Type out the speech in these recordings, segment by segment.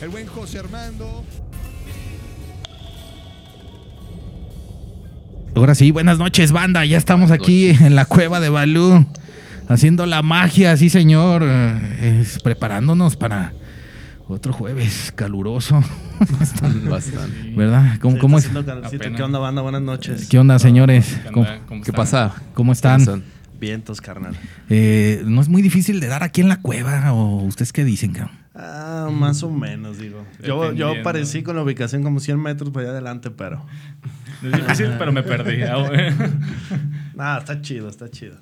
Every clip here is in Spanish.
El buen José Armando. Ahora sí, buenas noches, banda. Ya estamos aquí en la cueva de Balú, haciendo la magia, sí, señor. Es- preparándonos para otro jueves caluroso, Bastante. ¿verdad? ¿Cómo, Sí, cómo es? ¿Qué onda, banda? Buenas noches. ¿Qué onda, señores? ¿Qué ¿Cómo, onda? ¿Cómo ¿Qué están? pasa? cómo están? ¿Cómo están? Vientos, carnal. Eh, ¿No es muy difícil de dar aquí en la cueva? ¿O ustedes qué dicen, cabrón? Ah, más o menos, digo. Yo, yo parecí con la ubicación como 100 metros para allá adelante, pero... Es difícil, pero me perdí. Ah. Nada, está chido, está chido.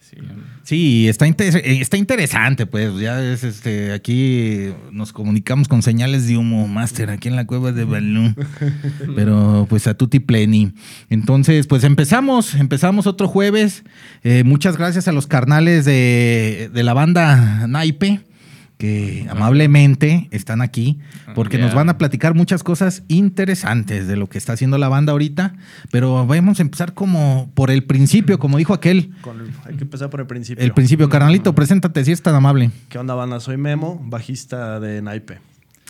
Sí, Sí, está, inter- eh, está interesante, pues. Ya es este, aquí nos comunicamos con señales de humo, Master, aquí en la cueva de Balú. Pero pues a tutti pleni. Entonces, pues empezamos, empezamos otro jueves. Eh, muchas gracias a los carnales de, de la banda Naipe. Que amablemente están aquí porque nos van a platicar muchas cosas interesantes de lo que está haciendo la banda ahorita. Pero vamos a empezar como por el principio, como dijo aquel. Con hay que empezar por el principio. El principio, carnalito, preséntate si es tan amable. ¿Qué onda, banda? Soy Memo, bajista de Naipe.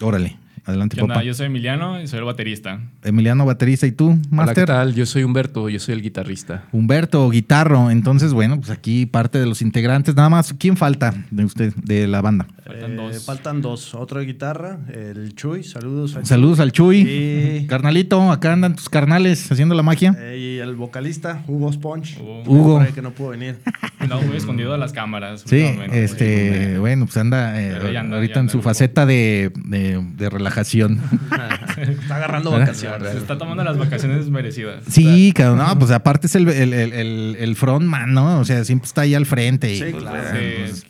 Órale, adelante, ¿Qué onda? papá. Yo soy Emiliano y soy el baterista. Emiliano, baterista, ¿y tú, Hola, ¿qué Master? tal? Yo soy Humberto, yo soy el guitarrista. Humberto, guitarro. Entonces, bueno, pues aquí parte de los integrantes. Nada más, ¿quién falta de usted, de la banda? Faltan Eh, dos. Faltan dos. Otro de guitarra, el Chuy. Saludos. al Saludos al Chuy. Sí. Carnalito, acá andan tus carnales haciendo la magia. Eh, y el vocalista, Hugo Sponge. Hugo. Hugo. Que no pudo venir. No, muy escondido de las cámaras. Sí, este, bueno, pues anda, eh, anda, ahorita en su faceta de, de- de relajación. Está agarrando ¿Verdad? vacaciones. Se está tomando las vacaciones merecidas. Sí, cabrón, no, pues aparte es el, el, el, el- el frontman, ¿no? O sea, siempre está ahí al frente. y, Sí, pues, claro. Sí, pues,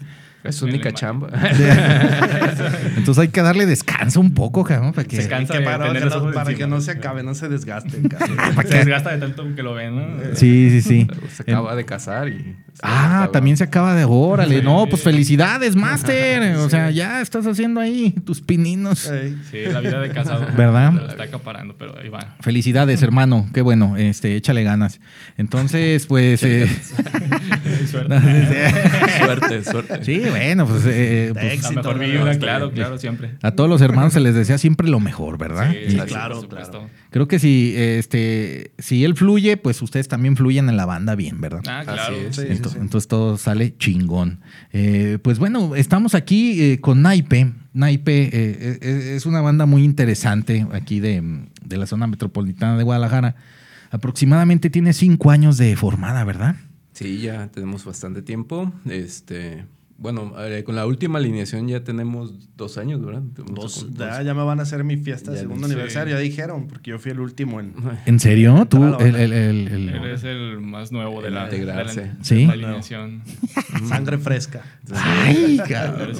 Es su única chamba. Entonces hay que darle descanso un poco, cabrón, para que... Se cansa Que de para, que no, para encima. que no se acabe, no se desgaste. Se desgasta de tanto que lo ven, ¿no? Sí, sí, sí. Se acaba de casar y... Ah, acaba- también se acaba de... Órale, Sí. no, pues felicidades, Master. O sea, ya estás haciendo ahí tus pininos. Sí, la vida de casado. ¿Verdad? Lo está acaparando, pero ahí va. Felicidades, hermano. Qué bueno. Este, échale ganas. Entonces, pues... eh, Suerte, suerte. sí, bueno, pues... eh, pues, La Éxito, mejor vibra, claro, claro, siempre. a todos los hermanos se les desea siempre lo mejor, ¿verdad? Sí, Y claro, por supuesto. creo que si, este, si él fluye, pues ustedes también fluyen en la banda bien, ¿verdad? Ah, claro. Así es. Sí, sí, Ento- sí. Entonces todo sale chingón. Eh, pues bueno, estamos aquí eh, con Naipe. Naipe eh, eh, es una banda muy interesante aquí de, de la zona metropolitana de Guadalajara. Aproximadamente tiene cinco años de formada, ¿verdad? Sí, ya tenemos bastante tiempo. Este, bueno, eh, con la última alineación ya tenemos dos años, ¿verdad? Dos, dos- ya, ya me van a hacer mi fiesta de segundo sí. aniversario, ya dijeron, porque yo fui el último en... ¿En serio? ¿Tú? El, el- el- el- Eres el más nuevo de la, de la, integrarse. de Sí. la alineación. Sangre fresca. Ay, A cabrón.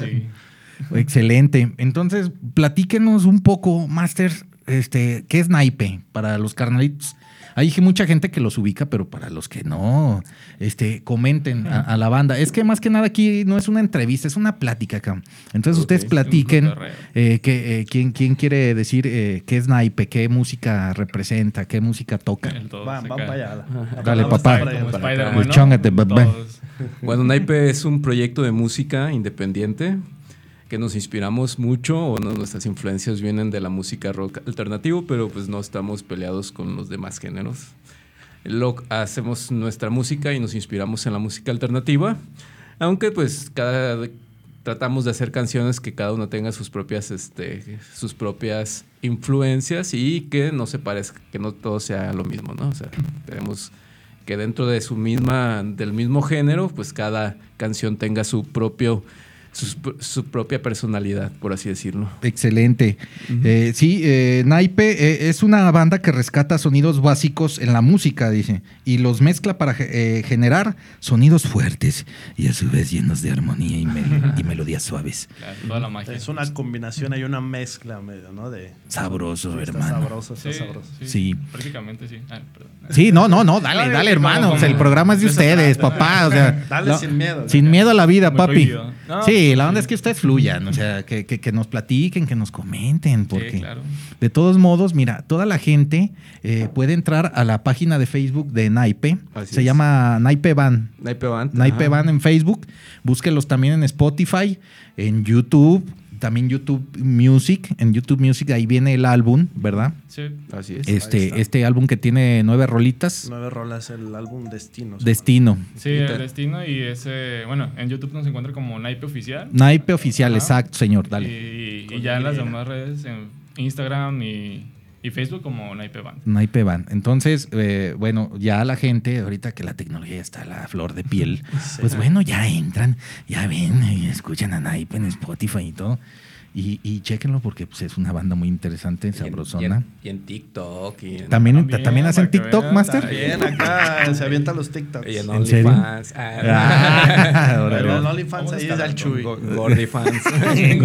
Excelente. Entonces, platíquenos un poco, Master, este, ¿qué es Naipe para los carnalitos? Hay mucha gente que los ubica, pero para los que no, este, comenten a, a la banda. Es que más que nada aquí no es una entrevista, es una plática, cabrón. Entonces ustedes platiquen eh, que, eh, quién, quién quiere decir eh, qué es Naipe, qué música representa, qué música toca. Van, van para allá. Dale, papá. acá. Bueno, Naipe es un proyecto de música independiente que nos inspiramos mucho o no, nuestras influencias vienen de la música rock alternativo, pero pues no estamos peleados con los demás géneros. Lo, hacemos nuestra música y nos inspiramos en la música alternativa, aunque pues cada tratamos de hacer canciones que cada uno tenga sus propias este, sus propias influencias y que no se parezca, que no todo sea lo mismo, ¿no? O sea, queremos que dentro de su misma, del mismo género, pues cada canción tenga su propio, su, su propia personalidad, por así decirlo. Excelente. Eh, sí, eh, Naipe eh, es una banda que rescata sonidos básicos en la música, dice, y los mezcla para eh, generar sonidos fuertes y a su vez llenos de armonía y, mel- y melodías suaves. Claro, toda la magia. Es una combinación, hay una mezcla medio, ¿no? De, Sabroso, Sí, está hermano. sabroso, está Sí, sabroso. sí, Sí. Prácticamente sí. Ah, perdón. Sí, no, no, no, dale, dale, hermano. como- O sea, el programa es de ustedes, papá. O sea, Dale no, sin miedo. Sin miedo a la vida, papi. No, sí, Sí, la onda es que ustedes fluyan, o sea, que, que- que nos platiquen, que nos comenten, porque Sí, claro. de todos modos, mira, toda la gente eh, puede entrar a la página de Facebook de Naipe, Así se es. llama Naipe Band. Naipe Band. Naipe ajá. Band en Facebook, búsquenlos también en Spotify, en YouTube, también YouTube Music, en YouTube Music ahí viene el álbum, ¿verdad? Sí. Así es. Este, este álbum que tiene nueve rolitas, Nueve rolas, el álbum Destino. Destino. Sí, el destino y ese, bueno, en YouTube nos encuentra como Naipe Oficial. Naipe oficial, Ajá. exacto, señor, dale. Y, y ya en las demás redes, en Instagram y, y Facebook como Naipe Band. Naipe Band. Entonces, eh, bueno, ya la gente, ahorita que la tecnología está a la flor de piel, pues bueno, ya entran, ya ven y escuchan a Naipe en Spotify y todo. Y, y chéquenlo porque pues, es una banda muy interesante, Y en- sabrosona. Y en, y en TikTok. Y en, ¿También, También, ¿también hacen TikTok, vean, Master? llama. Bien, acá se avienta los TikToks. y en ¿En serio? OnlyFans. Ah, órale. Pero el Vamos OnlyFans a ahí es escalar Chuy. Go- Gordy fans. El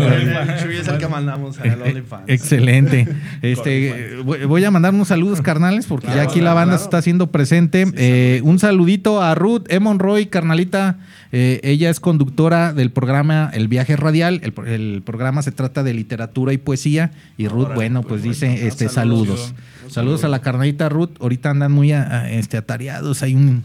Chuy es el que mandamos al OnlyFans. Excelente. Este, voy a mandar unos saludos carnales porque ya Claro, aquí la banda claro. se está haciendo presente. Sí, Eh, un saludito a Ruth E. Monroy, carnalita. Eh, ella es conductora del programa El Viaje Radial. El, pro- el programa se trata de literatura y poesía. Y Ruth, bueno, pues pues dice Ah, este, saludos. saludos. Saludos a la carnalita Ruth. Ahorita andan muy a- a- este, atareados. Hay un,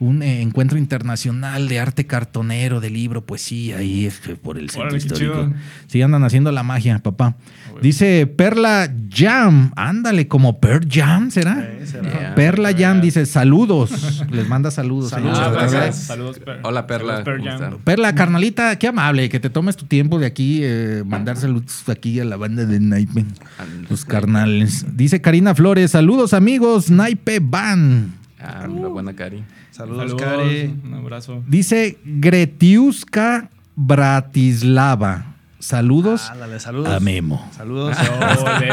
un eh, encuentro internacional de arte cartonero, de libro, poesía, y este, por el centro Órale, histórico. Sí, andan haciendo la magia, papá. bueno. Dice Perla Jam. Ándale, como Per Jam, ¿será? Eh, será. Yeah. Perla Jam dice saludos. Les manda saludos. Saludos. Ah, Per. Hola, Perla, Saludos, Per ¿cómo Jam. están? Perla, carnalita, qué amable que te tomes tu tiempo de aquí eh, mandar saludos aquí a la banda de Naipe. Los carnales. Dice Karina Flores, saludos amigos, Naipe Van. Ah, la buena Cari. Saludos, Cari. Un abrazo. Dice Gretiuska Bratislava. Saludos Ándale, saludos. a Memo. Saludos. Ole.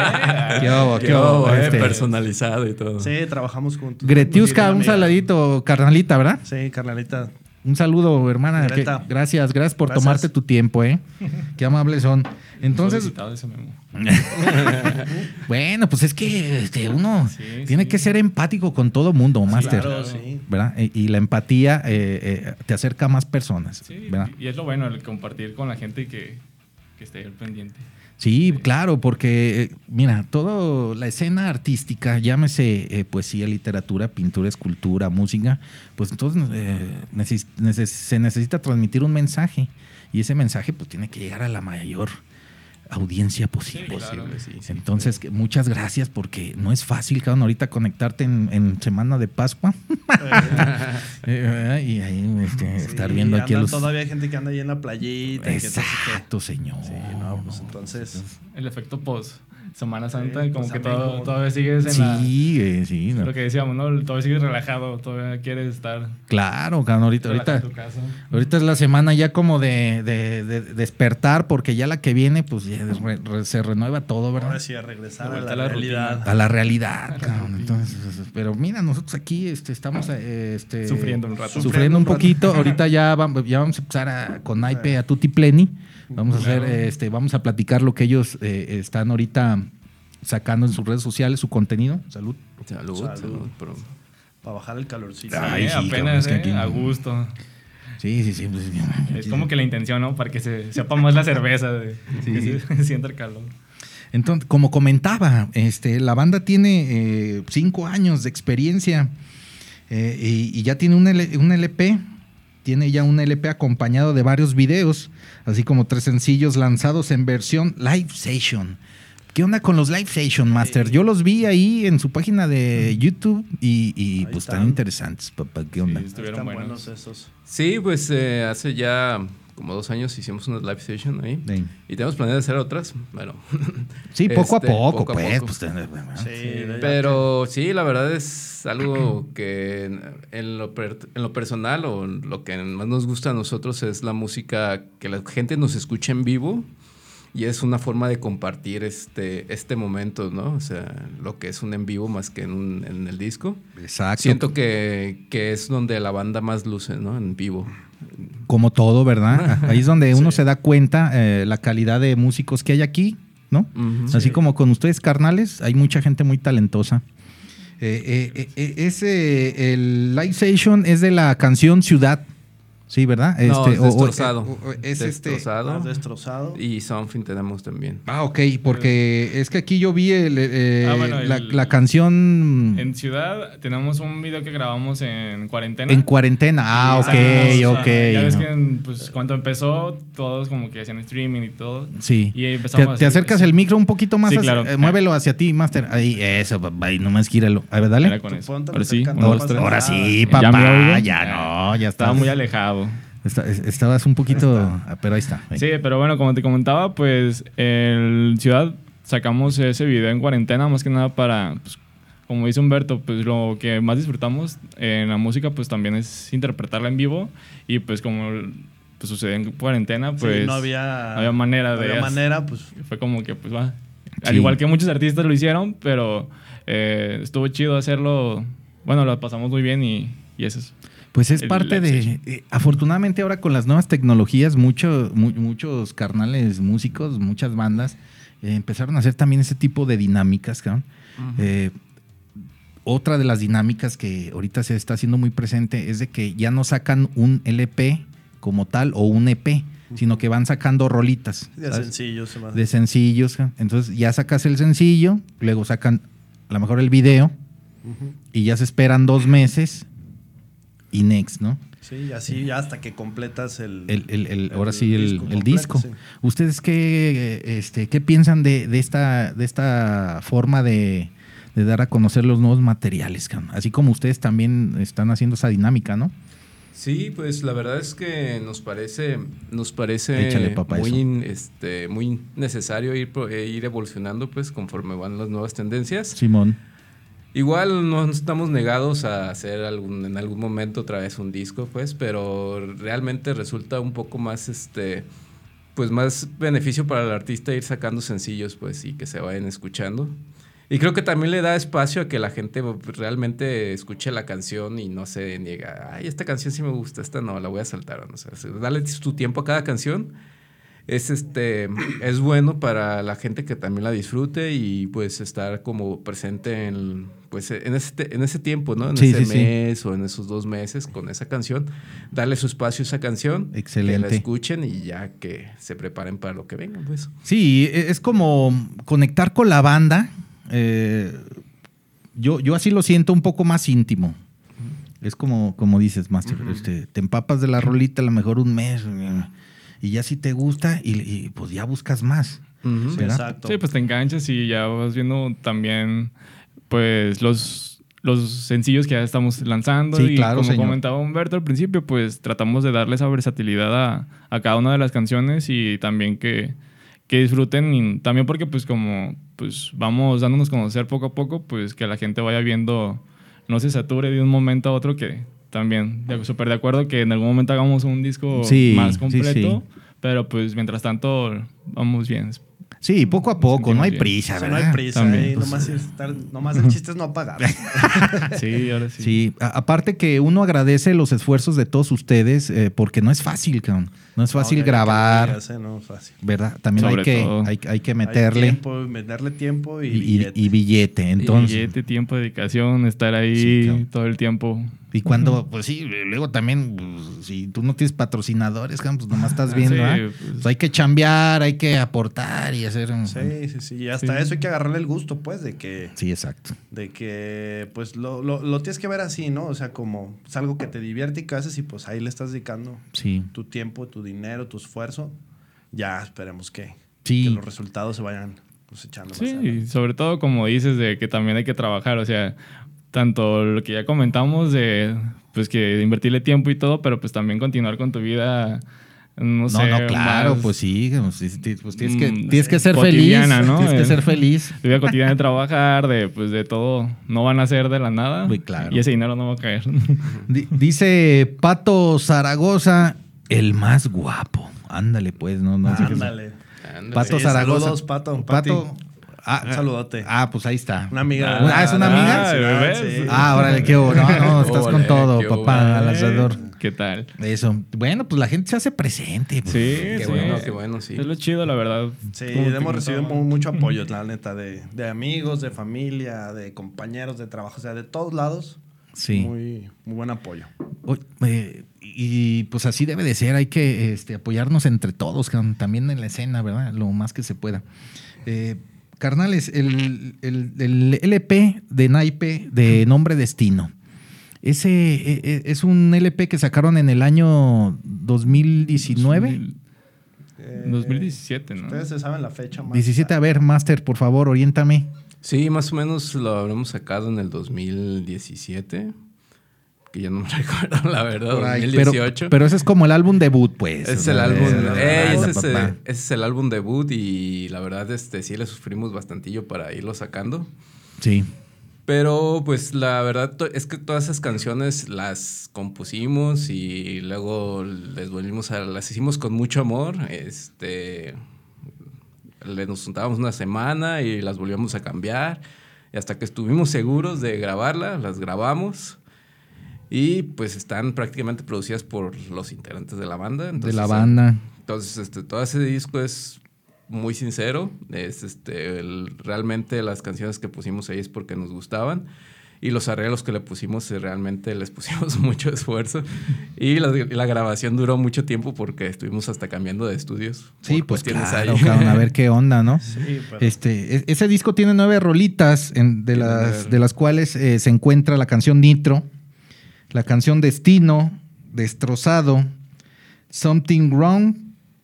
¿Qué hubo, Qué qué hubo, eh, este? personalizado y todo. Sí, trabajamos juntos. Gretiuska, un Amiga. saladito, carnalita, ¿verdad? Sí, carnalita. Un saludo, hermana. que- gracias, gracias por Gracias. tomarte tu tiempo, ¿eh? Qué amables son. Entonces, ese memo. bueno, pues es que este, uno Sí, tiene sí. que ser empático con todo mundo, Master. Claro. ¿Verdad? Y, y la empatía eh, eh, te acerca a más personas. Sí, ¿verdad? y es lo bueno, el compartir con la gente y que, que esté al pendiente. Sí, claro, porque eh, mira, toda la escena artística, llámese eh, poesía, literatura, pintura, escultura, música, pues entonces eh, neces- neces- se necesita transmitir un mensaje y ese mensaje pues tiene que llegar a la mayor audiencia posible. Sí, claro. Posible, sí, sí. Entonces, que muchas gracias porque no es fácil, cabrón, ahorita conectarte en, en Semana de Pascua Eh, y ahí este, estar viendo aquí a los... Todavía hay gente que anda ahí en la playita. que Exacto, señor. Sí, no, pues entonces. El efecto post Semana Santa, Sí, como pues que también todo, como- todavía sigues en la... Sí, eh, sí. no. Lo que decíamos, ¿no? Todavía sigues relajado, todavía quieres estar Claro, cabrón, ahorita, ahorita, en tu casa. ahorita es la semana ya como de, de- de despertar, porque ya la que viene, pues ya re- re- se renueva todo, Ahora ¿verdad? sí, a regresar a la, a la realidad. rutina. A la realidad, cabrón. Entonces, pero mira, nosotros aquí este, estamos eh, este, Sufriendo un rato. Sufriendo un rato. poquito. Ahorita ya vamos, ya vamos a empezar a- con Naipe a Tutti Pleni. Vamos a hacer, este, vamos a platicar lo que ellos eh, están ahorita sacando en sus redes sociales, su contenido. Salud. Salud, Salud. salud, pero- Para bajar el calorcito. Ay, Sí, sí, cabrón, apenas, es que eh, aquí- a gusto. Sí, sí, sí. pues, Es como que la intención, ¿no? Para que se sepa más la cerveza, de, que se sienta el calor. Entonces, como comentaba, este, la banda tiene eh, cinco años de experiencia eh, y, y ya tiene un, L- un LP, tiene ya un LP acompañado de varios videos, así como tres sencillos lanzados en versión live session. ¿Qué onda con los live session, Master? Yo los vi ahí en su página de YouTube y, pues están. tan interesantes, papá. ¿Qué onda? Sí, estuvieron buenos esos. Sí, pues eh, hace ya como dos años hicimos una live session ahí. Sí. Y tenemos planeado hacer otras. Bueno. Sí, poco Este, a poco, poco a pues. poco. pues, Sí, Pero sí, la verdad es algo que en- en lo, per- en lo personal o lo que más nos gusta a nosotros es la música que la gente nos escuche en vivo y es una forma de compartir este, este momento, ¿no? O sea, lo que es un en vivo más que en, un- en el disco. Exacto. Siento que, que es donde la banda más luce, ¿no? En vivo. Como todo, ¿verdad? Ahí es donde uno se da cuenta eh, la calidad de músicos que hay aquí, ¿no? Así como con ustedes, carnales, hay mucha gente muy talentosa. Eh, eh, eh, eh, ese, el live session es de la canción Ciudad. Sí, ¿verdad? No, es destrozado. o- o- es este. Destrozado. Más destrozado. Y Something tenemos también. Ah, ok, porque es que aquí yo vi el, eh, Ah, bueno, la, el- la canción En Ciudad tenemos un video que grabamos en cuarentena. en cuarentena. Ah, ok, o sea, Ya ves ok. que pues, cuando empezó, todos como que hacían streaming y todo. Sí. Y ahí Te, empezamos a te acercas el micro un poquito más. Sí, hacia- claro. eh, muévelo hacia ti, Master. Ahí, eso, papá. Y nomás gíralo. A ver, dale. Ahora sí. Ahora sí, ¿Ya papá. me oigo? Ya no, ya Estaba estás- muy alejado. Está- estabas un poquito. ah, Pero ahí está. ahí. Sí, pero bueno, como te comentaba, pues en Ciudad sacamos ese video en cuarentena más que nada para, pues, como dice Humberto, pues lo que más disfrutamos en la música pues también es interpretarla en vivo y pues como pues, sucede en cuarentena, Sí, pues no había, no había manera no de... había manera, pues Fue como que pues va. Al Sí. igual que muchos artistas lo hicieron, pero eh, estuvo chido hacerlo. Bueno, lo pasamos muy bien y, y eso es. Pues es parte de. eh, afortunadamente, ahora con las nuevas tecnologías, mucho- mu- muchos carnales músicos, muchas bandas eh, empezaron a hacer también ese tipo de dinámicas, cabrón. Eh, otra de las dinámicas que ahorita se está haciendo muy presente es de que ya no sacan un LP como tal o un EP, sino que van sacando rolitas. de ¿sabes? sencillo se de sencillos. Entonces ya sacas el sencillo, luego sacan a lo mejor el video y ya se esperan dos meses y next, ¿no? Sí, y así ya hasta que completas el... El, el- el- ahora sí, el, completo, disco. sí. ¿Ustedes qué, este, qué piensan de, de esta, de esta forma de, de dar a conocer los nuevos materiales? Así como ustedes también están haciendo esa dinámica, ¿no? Sí, pues la verdad es que nos parece, nos parece Échale, papá, muy, este, muy necesario ir, pro- eh, ir evolucionando pues conforme van las nuevas tendencias. Simón. Igual no estamos negados a hacer algún, en algún momento otra vez un disco, pues, pero realmente resulta un poco más, este, pues más beneficio para el artista ir sacando sencillos, pues, y que se vayan escuchando. Y creo que también le da espacio a que la gente realmente escuche la canción y no se niega, ay, esta canción sí me gusta, esta no, la voy a saltar. o sé, darle tu tiempo a cada canción es este es bueno para la gente que también la disfrute y pues estar como presente en pues en ese, en ese tiempo, ¿no? En Sí, ese sí, sí. mes o en esos dos meses con esa canción, darle su espacio a esa canción, que Excelente. la escuchen y ya que se preparen para lo que venga, pues. Sí, e- es como conectar con la banda. eh, yo, yo así lo siento un poco más íntimo. Es como, como dices, Master, este, te empapas de la rolita a lo mejor un mes eh, y ya si te gusta y, y, pues ya buscas más. Exacto. Sí, pues te enganchas y ya vas viendo también, pues, los, los sencillos que ya estamos lanzando. Sí, y claro, como señor. comentaba Humberto al principio, pues tratamos de darle esa versatilidad a, a cada una de las canciones y también que, que disfruten. Y también porque, pues, como pues vamos dándonos a conocer poco a poco, pues que la gente vaya viendo, no se sature de un momento a otro que también, súper de acuerdo que en algún momento hagamos un disco Sí, más sí, completo. sí. Pero pues mientras tanto vamos bien. Sí, poco a poco, no hay bien. prisa, O sea, no hay prisa, También, eh, pues, nomás, estar- nomás el chiste es no apagar. Sí, ahora sí. Sí, a- aparte que uno agradece los esfuerzos de todos ustedes eh, porque no es fácil, cabrón. No es fácil No, que- que grabar, eh, no es fácil. ¿verdad? También hay que, hay, hay que Hay meterle tiempo, meterle tiempo y, billete. y billete. Entonces, Billete, tiempo, dedicación, estar ahí Sí, todo el tiempo. Y cuando, pues sí, luego también, pues, si tú no tienes patrocinadores, pues nomás estás viendo, Sí, ¿ah? pues. Pues hay que chambear, hay que aportar y hacer. un- Sí, sí, sí. Y hasta Sí. eso hay que agarrarle el gusto, pues, de que, Sí, exacto. de que pues, lo, lo, lo tienes que ver así, ¿no? O sea, como es algo que te divierte y que haces y pues ahí le estás dedicando Sí. tu tiempo, tu dinero, tu esfuerzo. Ya esperemos que, Sí. que los resultados se vayan cosechando más Sí, y sobre todo como dices de que también hay que trabajar, o sea, tanto lo que ya comentamos de pues que invertirle tiempo y todo, pero pues también continuar con tu vida, no, No, sé, no, claro, más- pues sí, pues, tienes que, Mm, tienes que ser feliz. cotidiana, ¿no? Tienes que Eh. ser feliz. Tu vida cotidiana de trabajar, de pues de todo, no van a ser de la nada. Muy claro. Y ese dinero no va a caer. Di- Dice Pato Zaragoza, el más guapo. Ándale, pues, no, no Ándale. Ándale. Pato Sí, Zaragoza. saludos, Pato. Pato. Ah, Un saludote. Ah, pues ahí está. Una amiga. Ah, ¿es una amiga? Sí, ¿ves? sí. Ah, órale, qué hubo. No, no, estás con todo, papá, al Eh, asador. ¿Qué tal? Eso. Bueno, pues la gente se hace presente. pues. Sí, Qué sí. bueno, qué bueno, sí. Es lo chido, la verdad. Sí, hemos recibido mucho apoyo, la neta, de, de amigos, de familia, de compañeros de trabajo, o sea, de todos lados. Sí. Muy, muy buen apoyo. Eh, y pues así debe de ser, hay que este, apoyarnos entre todos, también en la escena, ¿verdad? Lo más que se pueda. Eh, carnales, el, el- el LP de Naipe de Nombre Destino. Ese eh, eh, es un LP que sacaron en el año 2019. 2017, ¿no? Ustedes se saben la fecha más. 17, a ver, Master, por favor, oriéntame. Sí, más o menos lo habremos sacado en el 2017. Que ya no me recuerdo, la verdad. Por ahí, pero, 2018. pero ese es como el álbum debut, pues. es el álbum. eh, ese, es, el- ese es el álbum debut y la verdad este sí le sufrimos bastantillo para irlo sacando. Sí. Pero pues la verdad es que todas esas canciones las compusimos y luego les volvimos a las hicimos con mucho amor. Este le nos juntábamos una semana y las volvíamos a cambiar y hasta que estuvimos seguros de grabarla, las grabamos. Y pues están prácticamente producidas por los integrantes de la banda. De Entonces, la banda. entonces, este, todo ese disco es muy sincero. Es este, el- realmente las canciones que pusimos ahí es porque nos gustaban. Y los arreglos que le pusimos, eh, realmente les pusimos mucho esfuerzo. Y la, la grabación duró mucho tiempo porque estuvimos hasta cambiando de estudios. Sí, pues claro, ahí. cabrón, a ver qué onda, ¿no? Sí, pero- Este, e- ese disco tiene nueve rolitas, en- de, las, de las cuales eh, se encuentra la canción Nitro, la canción Destino, Destrozado, Something Wrong,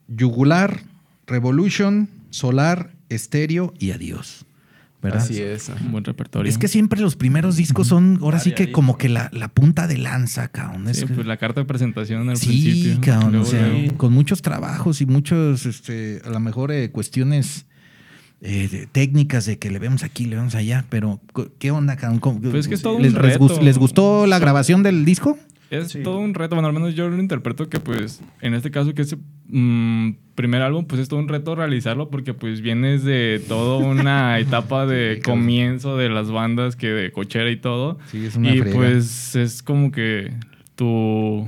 Yugular, Revolution, Solar, Estéreo y Adiós. ¿Verdad? Así es. Un buen repertorio. Es que siempre los primeros discos son, ahora sí que como que la, la punta de lanza, cabrón. Es Sí, que- pues la carta de presentación al Sí, principio. cabrón, o sea, luego. con muchos trabajos y muchos, este, a lo mejor eh, cuestiones eh, de- técnicas de que le vemos aquí, le vemos allá, pero ¿qué onda, Pues es que es todo un ¿Les, reto. gustó la grabación del disco? Es Sí. todo un reto, bueno, al menos yo lo interpreto que pues en este caso que ese mm, primer álbum pues es todo un reto realizarlo porque pues vienes de toda una etapa de comienzo de las bandas que de cochera y todo. Sí, es una y friega. pues es como que tu,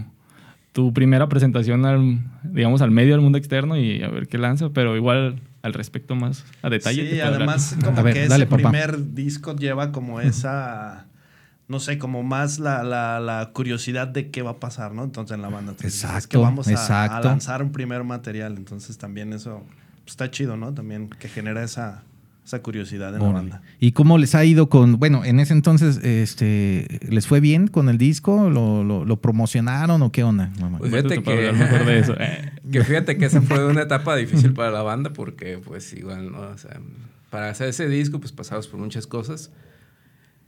tu primera presentación al, digamos, al medio del mundo externo y a ver qué lanza, pero igual al respecto más a detalle. Sí, además A como ver, que dale, ese papá. primer disco lleva como esa, no sé, como más la, la, la curiosidad de qué va a pasar, ¿no? Entonces en la banda. Entonces, es Exacto, que vamos a, a lanzar un primer material, entonces también eso pues, está chido, ¿no? También que genera esa, esa curiosidad en la Órale. banda. ¿Y cómo les ha ido con, bueno, en ese entonces, este, ¿les fue bien con el disco? ¿Lo, lo, lo promocionaron o qué onda? mamá? Pues Fíjate que- mejor de eso. Eh. Que fíjate que esa fue una etapa difícil para la banda porque pues igual, ¿no? O sea, para hacer ese disco pues pasamos por muchas cosas.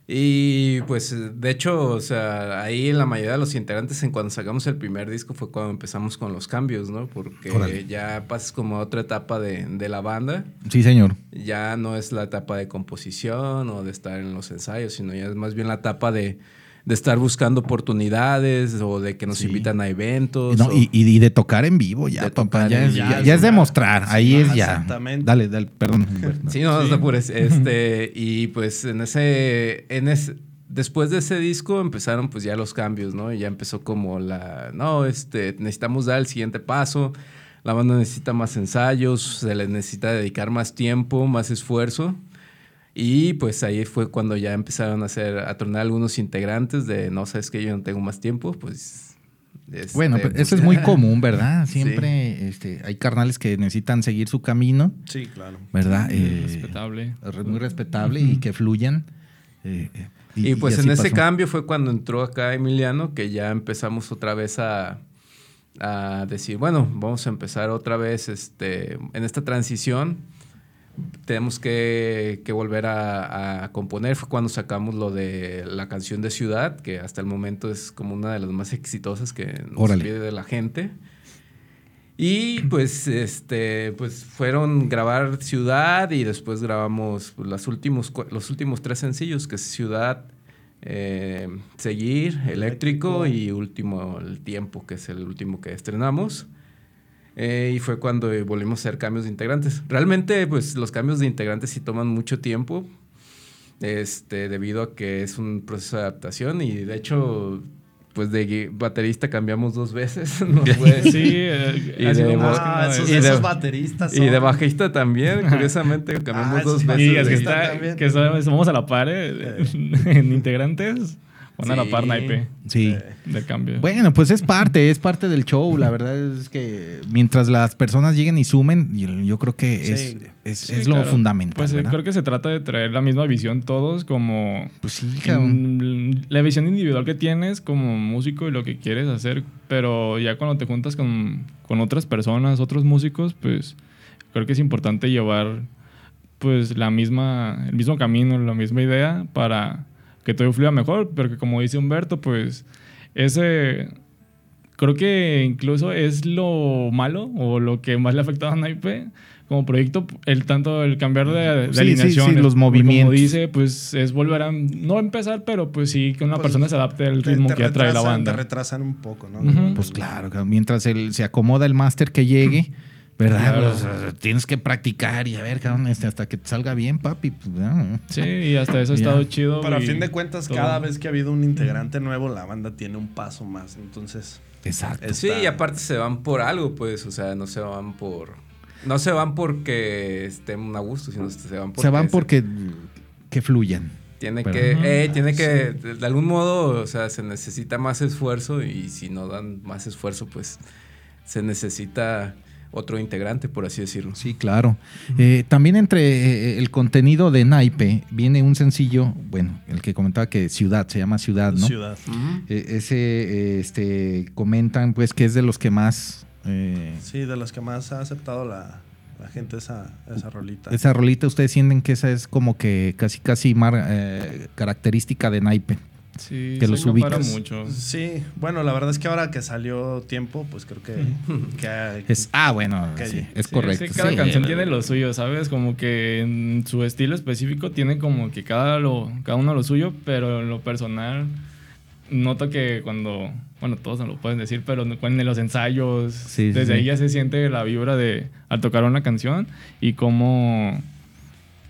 Y pues de hecho, o sea, ahí la mayoría de los integrantes en cuando sacamos el primer disco fue cuando empezamos con los cambios, ¿no? Porque ya pasas como a otra etapa de, de la banda. Sí, señor. Ya no es la etapa de composición o de estar en los ensayos, sino ya es más bien la etapa de, de estar buscando oportunidades o de que nos Sí. invitan a eventos. No, o- y, y de tocar en vivo ya, papá. Ya ya, Ya ya es demostrar. Ahí es ya. Exactamente. Dale, dale, perdón. Sí, no, no te apures. Este, y pues en ese, en ese, después de ese disco empezaron pues ya los cambios, ¿no? Y ya empezó como la, no, este, necesitamos dar el siguiente paso. La banda necesita más ensayos, se le necesita dedicar más tiempo, más esfuerzo. Y pues ahí fue cuando ya empezaron a hacer, a tornar algunos integrantes de, no, sabes que yo no tengo más tiempo, pues... este, Bueno, pero pues, eso es muy común, ¿verdad? Siempre Sí. este, hay carnales que necesitan seguir su camino, Sí, claro. ¿verdad? Eh, Respetable. re- muy respetable y que fluyan. eh, eh, Y, pues en ese pasó. cambio fue cuando entró acá Emiliano, que ya empezamos otra vez a, a decir, bueno, vamos a empezar otra vez este, en esta transición. Tenemos que, que volver a, a componer. Fue cuando sacamos lo de la canción de Ciudad, que hasta el momento es como una de las más exitosas que nos pide de la gente. Y pues este pues fueron grabar Ciudad y después grabamos las últimos, los últimos tres sencillos, que es Ciudad, eh, Seguir, Eléctrico, Eléctrico. y Último El Tiempo, que es el último que estrenamos. Eh, y fue cuando eh, volvimos a hacer cambios de integrantes. Realmente, pues los cambios de integrantes sí toman mucho tiempo, este, debido a que es un proceso de adaptación y de hecho, pues de baterista cambiamos dos veces. Sí, eh, Y de Ah, esos, eso. y de- esos bateristas Y de bajista también, curiosamente, cambiamos Ah, dos veces. Sí, de- es que, está que a la par eh, en integrantes. Van a la Sí. par naipe Sí. del cambio. Bueno, pues es parte, es parte del show. La verdad es que mientras las personas lleguen y sumen, yo, yo creo que es, Sí. es, Sí, es lo claro. fundamental. Pues eh, ¿verdad? creo que se trata de traer la misma visión todos como Pues sí, cabrón. Mm, la visión individual que tienes como músico y lo que quieres hacer, pero ya cuando te juntas con, con otras personas, otros músicos, pues creo que es importante llevar pues la misma, el mismo camino, la misma idea para que todo fluya mejor, porque como dice Humberto, pues ese creo que incluso es lo malo o lo que más le ha afectado a Naipe como proyecto, el tanto el cambiar de, de Sí, alineación. sí, los movimientos. Como dice, pues es volver a no empezar, pero pues sí que una Pues, persona se adapte al ritmo que ya trae la banda. Te retrasan un poco, ¿no? Ujú. Pues claro, mientras el- se acomoda el máster que llegue, ¿verdad? Claro. Pues, tienes que practicar y a ver, cabrón, este, hasta que te salga bien, papi. pues. Sí, y hasta eso ha Ya. estado chido. Pero a fin de cuentas, todo. cada vez que ha habido un integrante nuevo, la banda tiene un paso más. Entonces, Exacto. Sí, y aparte se van por algo, pues, o sea, no se van por... No se van porque estén a gusto, sino se van porque... se van porque que fluyan. Tiene Pero- que, eh, tiene que, de algún modo, o sea, se necesita más esfuerzo y si no dan más esfuerzo, pues se necesita otro integrante, por así decirlo. Sí, claro. Eh, también entre eh, el contenido de Naipe viene un sencillo, bueno, el que comentaba que Ciudad, se llama Ciudad, ¿no? ciudad. Eh, ese, eh, este, comentan pues que es de los que más... eh, Sí, de las que más ha aceptado la, la gente esa, esa rolita. esa rolita, ustedes sienten que esa es como que casi, casi mar- eh, característica de Naipe. Sí, que los ubicas. mucho. Sí, bueno, la verdad es que ahora que salió tiempo, pues creo que, que- Es, ah, bueno, Que- sí, es Sí, correcto. sí, cada sí. canción tiene lo suyo, ¿sabes? Como que en su estilo específico tiene como que cada, lo, cada uno lo suyo, pero en lo personal noto que cuando, bueno, todos no lo pueden decir, pero en los ensayos, Sí, sí, desde sí. ahí ya se siente la vibra de al tocar una canción y cómo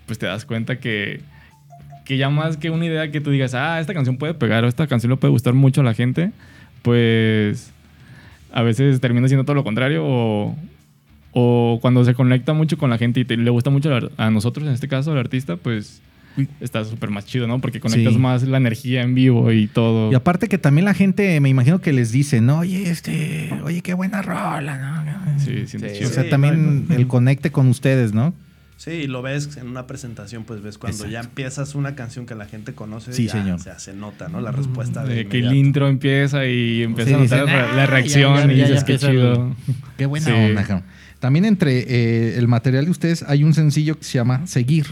pues te das cuenta que, que ya más que una idea que tú digas, ah, esta canción puede pegar o esta canción le puede gustar mucho a la gente, pues a veces termina siendo todo lo contrario o, o cuando se conecta mucho con la gente y te- le gusta mucho a nosotros, en este caso al artista, pues está súper más chido, ¿no? Porque conectas Sí. más la energía en vivo y todo. Y aparte que también la gente, me imagino que les dice, no, oye, este, oye, qué buena rola, ¿no? Sí, siente Sí. O sea, Sí, también el conecte con ustedes, ¿no? Sí, y lo ves en una presentación, pues ves cuando ya empiezas una canción que la gente conoce, Sí, ya señor. se hace nota, ¿no? La respuesta de De que el intro empieza y empieza Sí, a notar dicen, la, la "Ah, reacción ya, ya, y ya, dices ya qué el- chido. Qué buena Sí. onda. También entre eh, el material de ustedes hay un sencillo que se llama Seguir,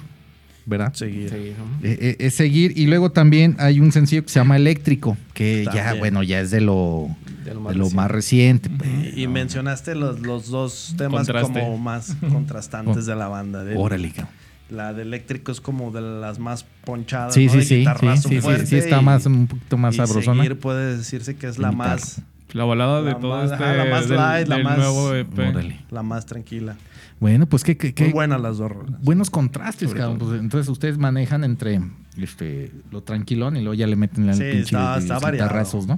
¿verdad? Seguir. Eh, eh, es seguir y luego también hay un sencillo que se llama Eléctrico, que ya, bueno, ya es de lo, De lo de más lo reciente. más reciente. pues, Y ¿no? mencionaste los, los dos temas Contraste. como más contrastantes de la banda. De, Órale, cabrón. La de eléctrico es como de las más ponchadas. Sí, ¿no? sí, De sí, sí, sí, sí, está y- más, un poquito más sabrosona. Seguir puede decirse que es la más, La balada de La todo más- este la más del, light, la del más- nuevo E EP. La más tranquila. Bueno, pues qué, qué, qué Muy buenas las dos rolas. buenos contrastes, cabrón. Pues, entonces ustedes manejan entre este, lo tranquilón y luego ya le meten el Sí, pinche está, está variado.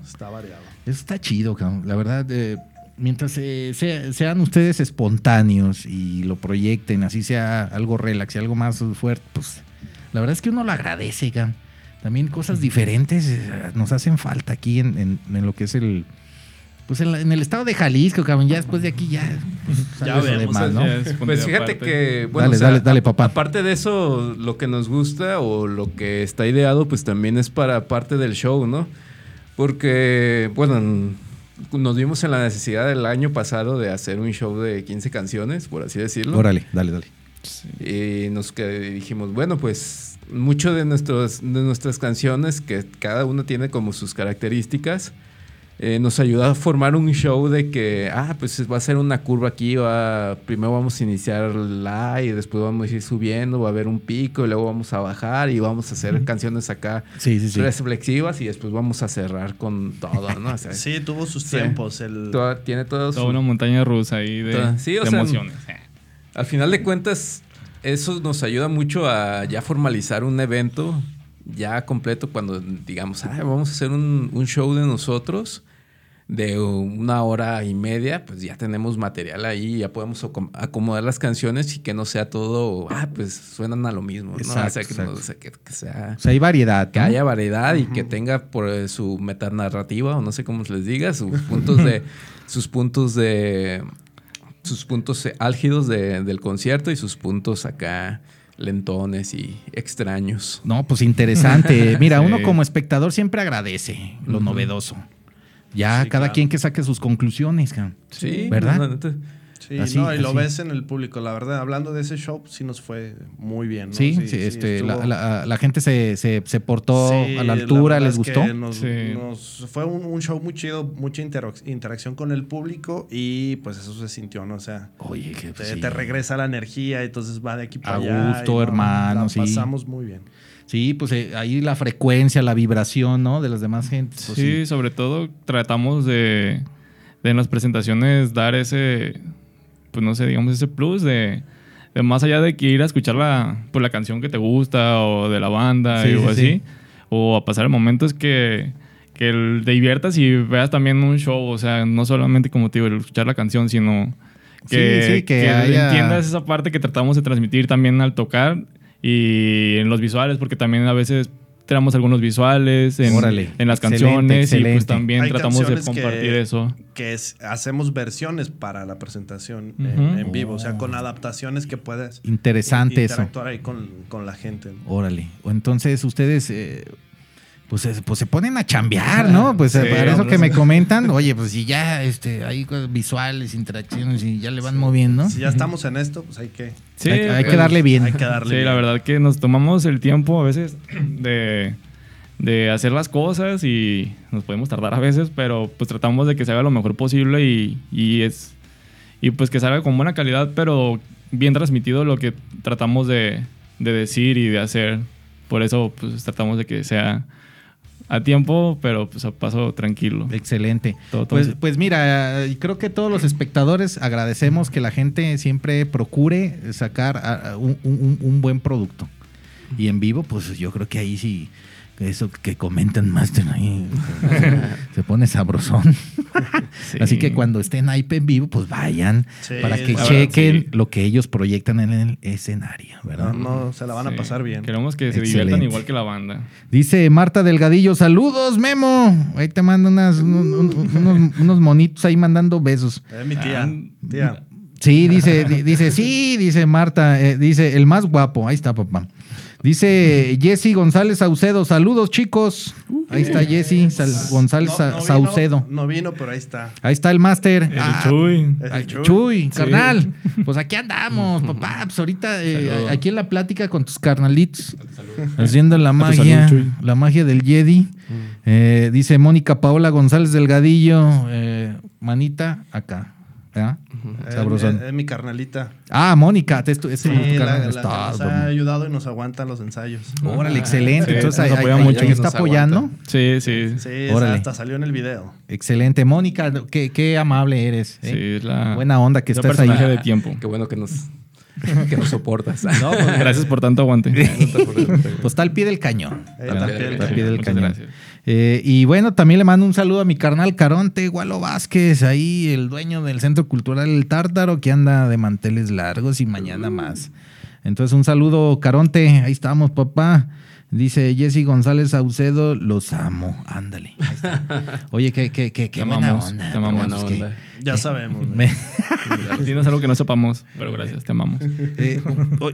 Está variado. Eso está chido, cabrón. La verdad, eh, mientras eh, sea- sean ustedes espontáneos y lo proyecten, así sea algo relax y algo más fuerte, pues la verdad es que uno lo agradece, cabrón. También cosas diferentes eh, nos hacen falta aquí en, en- en lo que es el... Pues en, la- en el estado de Jalisco, cabrón. Ya después de aquí ya... pues, Ya vemos, más, ¿no? Ya Pues fíjate aparte. que, bueno, Dale, o sea, dale, dale, papá. Aparte de eso, lo que nos gusta o lo que está ideado, pues también es para parte del show, ¿no? Porque, bueno, nos vimos en la necesidad del año pasado de hacer un show de 15 canciones, por así decirlo. Órale, dale, dale. Sí. Y nos que- dijimos, bueno, pues mucho de, nuestros, de nuestras canciones, que cada una tiene como sus características, eh, nos ayuda a formar un show de que, ah, pues va a ser una curva aquí, va, primero vamos a iniciar la y después vamos a ir subiendo, va a haber un pico y luego vamos a bajar y vamos a hacer canciones acá Sí, sí, sí. reflexivas y después vamos a cerrar con todo, ¿no? O sea, Sí, tuvo sus Sí. tiempos. El, toda- tiene todo su- Toda una montaña rusa ahí de, Toda- sí, o de sea, emociones. Al final de cuentas, eso nos ayuda mucho a ya formalizar un evento ya completo cuando digamos, "Ah, vamos a hacer un, un show de nosotros. De una hora y media, pues ya tenemos material ahí, ya podemos acom- acomodar las canciones y que no sea todo, ah, pues suenan a lo mismo, ¿no? Exacto, o sea, que, no- o sea, que- que sea O sea, hay variedad. que ¿no? haya variedad y que tenga por eh, su metanarrativa o no sé cómo se les diga, sus puntos de sus puntos de sus puntos álgidos de- del concierto y sus puntos acá lentones y extraños. No, pues interesante. Mira, Sí. uno como espectador siempre agradece lo novedoso. Ya Sí, cada claro. quien que saque sus conclusiones. Sí, ¿Verdad? la neta. Sí, Así, no, y lo así. ves en el público, la verdad. Hablando de ese show, sí nos fue muy bien. ¿no? Sí, sí, este, estuvo- la, la- la gente se, se, se portó Sí, a la la altura, verdad les es gustó. que Nos, Sí. nos- fue un, un show muy chido, mucha interac- interacción con el público y pues eso se sintió, ¿no? O sea, Oye, que te, pues, sí. te regresa la energía, entonces va de aquí para A allá. gusto, y no, hermano, la sí. pasamos muy bien. Sí, pues eh, ahí la frecuencia, la vibración, ¿no? De las demás gentes. pues, sí, sobre todo tratamos de, de en las presentaciones dar ese, pues no sé, digamos ese plus de, de más allá de que ir a escuchar la, pues, la canción que te gusta o de la banda Sí, y- o sí, así, sí. o a pasar el momento es que, que te diviertas y veas también un show, o sea, no solamente como te digo, el escuchar la canción, sino que, Sí, sí, que que haya- entiendas esa parte que tratamos de transmitir también al tocar y en los visuales, porque también a veces tenemos algunos visuales en, Órale. en las Excelente, canciones y excelente. pues también Hay tratamos de que- compartir eso. Que es- hacemos versiones para la presentación en- vivo, o sea, con adaptaciones que puedes Interesante eso. interactuar ahí con, con la gente. ¿no? Órale. O entonces ustedes, eh, pues, es- pues se ponen a chambear, ¿no? Pues Sí, para eso que me comentan, oye, pues si ya este, hay cosas visuales, interacciones y ya le van moviendo, Si ya estamos en esto, pues hay que, Sí, hay, hay que darle bien. hay que darle. Sí, bien. la verdad que nos tomamos el tiempo a veces de, de hacer las cosas y nos podemos tardar a veces, pero pues tratamos de que se haga lo mejor posible y, y es y pues que salga con buena calidad, pero bien transmitido lo que tratamos de, de decir y de hacer. Por eso pues tratamos de que sea a tiempo, pero pues a paso tranquilo. Excelente. Todo- todo Pues, así. pues mira, creo que todos los espectadores agradecemos que la gente siempre procure sacar un buen producto. Y en vivo, pues yo creo que ahí sí, eso que comentan Master ahí se pone sabrosón. Sí. Así que cuando estén ahí en vivo, pues vayan Sí, para que verdad, chequen sí. lo que ellos proyectan en el escenario, ¿verdad? No, no, se la van a pasar bien. Queremos que se Excelente. diviertan igual que la banda. Dice Marta Delgadillo, saludos Memo. Ahí te mando unas, un- un- unos, unos monitos ahí mandando besos. Eh, mi tía, Ah, tía. Sí, dice, di- dice, sí, dice Marta, eh, dice, el más guapo, ahí está, papá. Dice Jesse González Saucedo, saludos chicos. Ahí está Jesse González No- no vino, Saucedo. No vino, pero ahí está. Ahí está el máster. El Ah, Chuy. Es Ay, el Chuy. Chuy, carnal. Pues aquí andamos, papá. Pues ahorita eh, aquí en la plática con tus carnalitos. Haciendo la magia, salud, la magia del Jedi. Eh, dice Mónica Paola González Delgadillo, eh, manita acá. ¿verdad? Sabrosón. Es, es mi carnalita. Ah, Mónica, te estu- Sí, estu- tu la, carnal. la- Está, nos ha ayudado y nos aguanta los ensayos. Órale, excelente. Sí, Entonces nos ahí, apoya mucho. ahí está apoyando. aguanta. Sí, sí. Sí, Órale. hasta salió en el video. Excelente. Mónica, qué, qué amable eres. ¿eh? Sí, es la. Buena onda que es estás ahí. de tiempo. Qué bueno que nos, que nos soportas. No, pues, gracias por tanto aguante. Pues está al pie del cañón. Está al pie del cañón. gracias. Eh, y bueno, también le mando un saludo a mi carnal Caronte, Gualo Vázquez, ahí el dueño del Centro Cultural El Tártaro, que anda de manteles largos y mañana más. Entonces, un saludo, Caronte, ahí estamos, papá. Dice Jesse González Saucedo, los amo. Ándale. ahí está. Oye, qué, qué, qué, qué Te buena amamos, onda. te amamos. que- onda. Ya sabemos. me- Tienes algo que no sepamos, pero gracias, te amamos. Eh,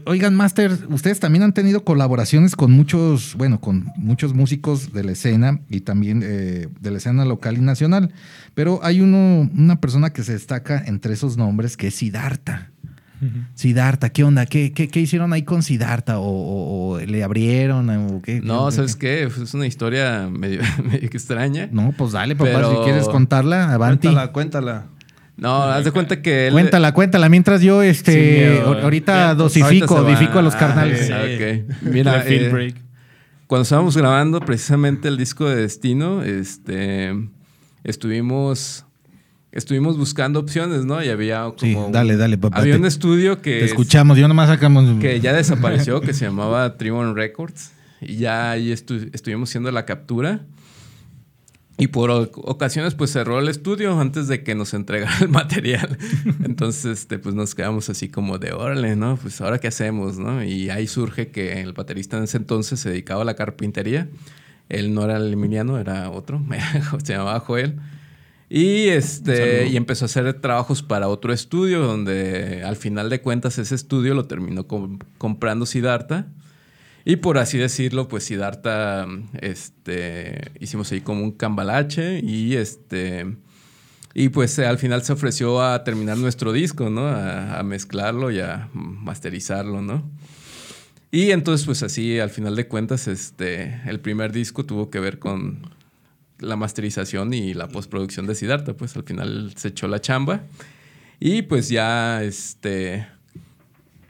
oigan, Master, ustedes también han tenido colaboraciones con muchos, bueno, con muchos músicos de la escena y también eh, de la escena local y nacional. Pero hay uno, una persona que se destaca entre esos nombres que es Siddhartha, ¿qué onda? ¿Qué, qué, qué hicieron ahí con Siddhartha? ¿O, o- o le abrieron? ¿O qué? No, ¿Qué- ¿sabes qué? qué? Pues es una historia medio, medio extraña. No, pues dale, papá, Pero- si quieres contarla, avanti. Cuéntala, cuéntala. No, haz de cuenta que él... Cuéntala, cuéntala, mientras yo este eh. ahorita Ahorita dosifico, va. dosifico a los Ah, carnales. ah, Sí. ok. Mira, eh, break. cuando estábamos grabando precisamente el disco de Destino, este, estuvimos, estuvimos buscando opciones, ¿no? Y había como... Sí, dale, dale, papá. Había te- un estudio que... Te escuchamos, yo nomás sacamos. que ya desapareció, que se llamaba Tribune Records. Y ya ahí estu- estuvimos haciendo la captura. Y por ocasiones, pues cerró el estudio antes de que nos entregara el material. Entonces, este, pues nos quedamos así como de órale, ¿no? Pues ahora qué hacemos, ¿no? Y ahí surge que el baterista en ese entonces se dedicaba a la carpintería. Él no era el Emiliano, era otro. se llamaba Joel. Y, este, y empezó a hacer trabajos para otro estudio, donde al final de cuentas ese estudio lo terminó com- comprando Siddhartha. Y por así decirlo, pues Siddhartha, este, hicimos ahí como un cambalache y este, y pues eh, al final se ofreció a terminar nuestro disco, ¿no? A, a mezclarlo y a masterizarlo, ¿no? Y entonces, pues así, al final de cuentas, este, el primer disco tuvo que ver con la masterización y la postproducción de Siddhartha, pues al final se echó la chamba. Y pues ya, este,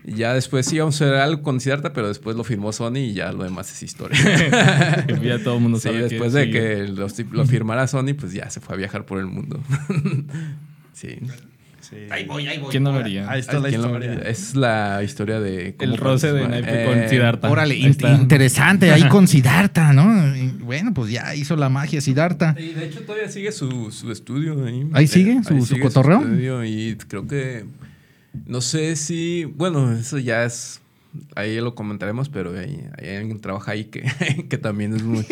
ya después íbamos a hacer algo con Siddhartha, pero después lo firmó Sony y ya lo demás es historia. Ya todo el mundo sí, sabe que después de sí. que lo, lo firmara Sony, pues ya se fue a viajar por el mundo. sí. Sí. Ahí voy, ahí voy. ¿Quién no vería? Ahí está la ¿Quién lo historia. Es la historia de... cómo El roce de. Naipe con Eh, Siddhartha. Órale, Ahí in- está. interesante ahí con Siddhartha, ¿no? Y bueno, pues ya hizo la magia Siddhartha. Y de hecho todavía sigue su, su estudio ahí. ¿Ahí sigue Eh, su- su cotorreo? y creo que... No sé si... Bueno, eso ya es... Ahí lo comentaremos, pero hay, hay alguien que trabaja ahí que, que también es muy...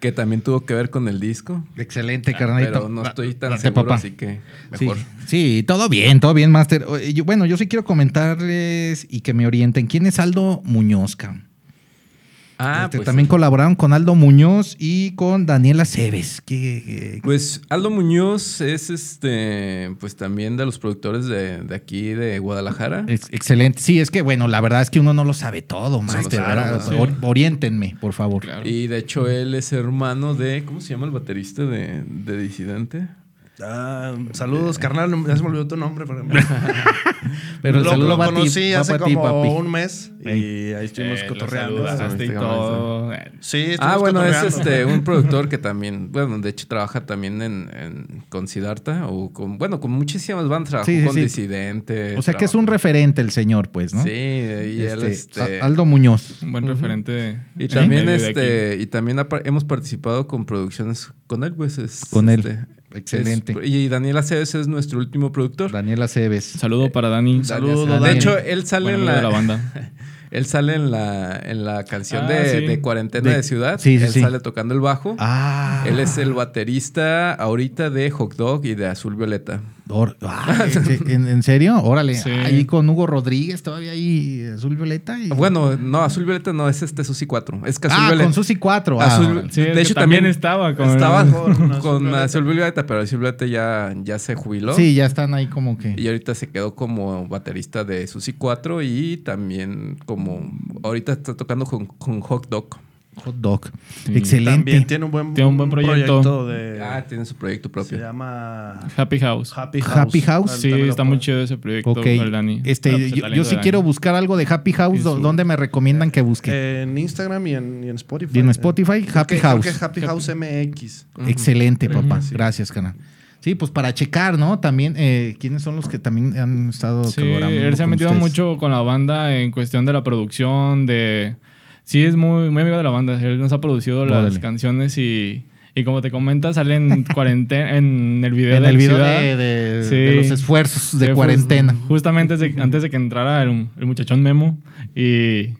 que también tuvo que ver con el disco. Excelente, Ah, carnalito. Pero no estoy tan Date, seguro, papá. así que Sí, mejor. sí, todo bien, todo bien, Master. Bueno, yo sí quiero comentarles y que me orienten. ¿Quién es Aldo Muñoz, cabrón? Ah, Este, pues, también colaboraron con Aldo Muñoz y con Daniela Cebes. Que, que- Pues Aldo Muñoz es este, pues también de los productores de, de aquí de Guadalajara. ex- excelente. Sí, es que, bueno, la verdad es que uno no lo sabe todo. Or- oriéntenme, por favor. Claro. Y de hecho él es hermano de, ¿cómo se llama el baterista de, de Disidente? Ah, saludos, carnal. Ya se me olvidó tu nombre. Pero, Pero el lo, saludo lo va a ti, conocí va hace como papi. un mes y ahí estuvimos Eh, cotorreando. y Este, todo. Sí, estuvimos Ah, bueno, es este un productor que también, bueno, de hecho trabaja también en, en- con Siddhartha o con, bueno, con muchísimas bandas, trabajó Sí, sí, con sí. Disidente. O sea que es un referente el señor, pues, ¿no? Sí, y él Este, este... A- Aldo Muñoz. Un buen referente. Y también este y también hemos participado con producciones con él, pues es Con él. este, Excelente. es- y Daniel Aceves es nuestro último productor. Daniela Cebes. aquí. Saludo para Dani. Saludo, de Dani. hecho, él sale en la, de la banda. él sale en la en la canción Ah, de, sí. de cuarentena De- de, ciudad. sí, sí, él sí. sale tocando el bajo. Ah. Él es el baterista ahorita de Hot Dog y de Azul Violeta. Or- ah, ¿en, en serio? Órale. Sí. Ahí con Hugo Rodríguez, todavía ahí Azul Violeta. y- Bueno, no, Azul Violeta no, es este Susi 4. Es que Azul ah, Violeta. con Susi 4. Ah, Azul-. Sí, de hecho, también también estaba con- Estaba con con, Azul Violeta. Azul Violeta, pero Azul Violeta ya, ya se jubiló. Sí, ya están ahí como que. Y ahorita se quedó como baterista de Susi 4 y también como ahorita está tocando con, con Hot Dog. Hot dog. Sí. Excelente. También tiene un buen, Tiene un buen proyecto. de, Ah, tiene su proyecto se propio. llama Happy House. Happy House. Happy House. Sí, está muy chido ese proyecto, Ok. el Dani. Este, Ah, pues, el yo, yo sí quiero buscar algo de Happy House. Y ¿dó- su- ¿Dónde me recomiendan que busque? En Instagram y en, y en Spotify. Y en Spotify, Happy que- House. Creo que Happy House MX. Excelente, papá. Sí. Gracias, canal. Sí, pues para checar, ¿no? También, eh, ¿quiénes son los que también han estado Sí, colaborando él se ha metido ustedes? mucho con la banda en cuestión de la producción, de... Sí, es muy, muy amigo de la banda. Él nos ha producido las canciones y, y como te comenta, sale en cuarentena, en el video En de el video de, de- Sí. de los esfuerzos de Sí, cuarentena. jus- justamente antes de, antes de que entrara el, el muchachón Memo y,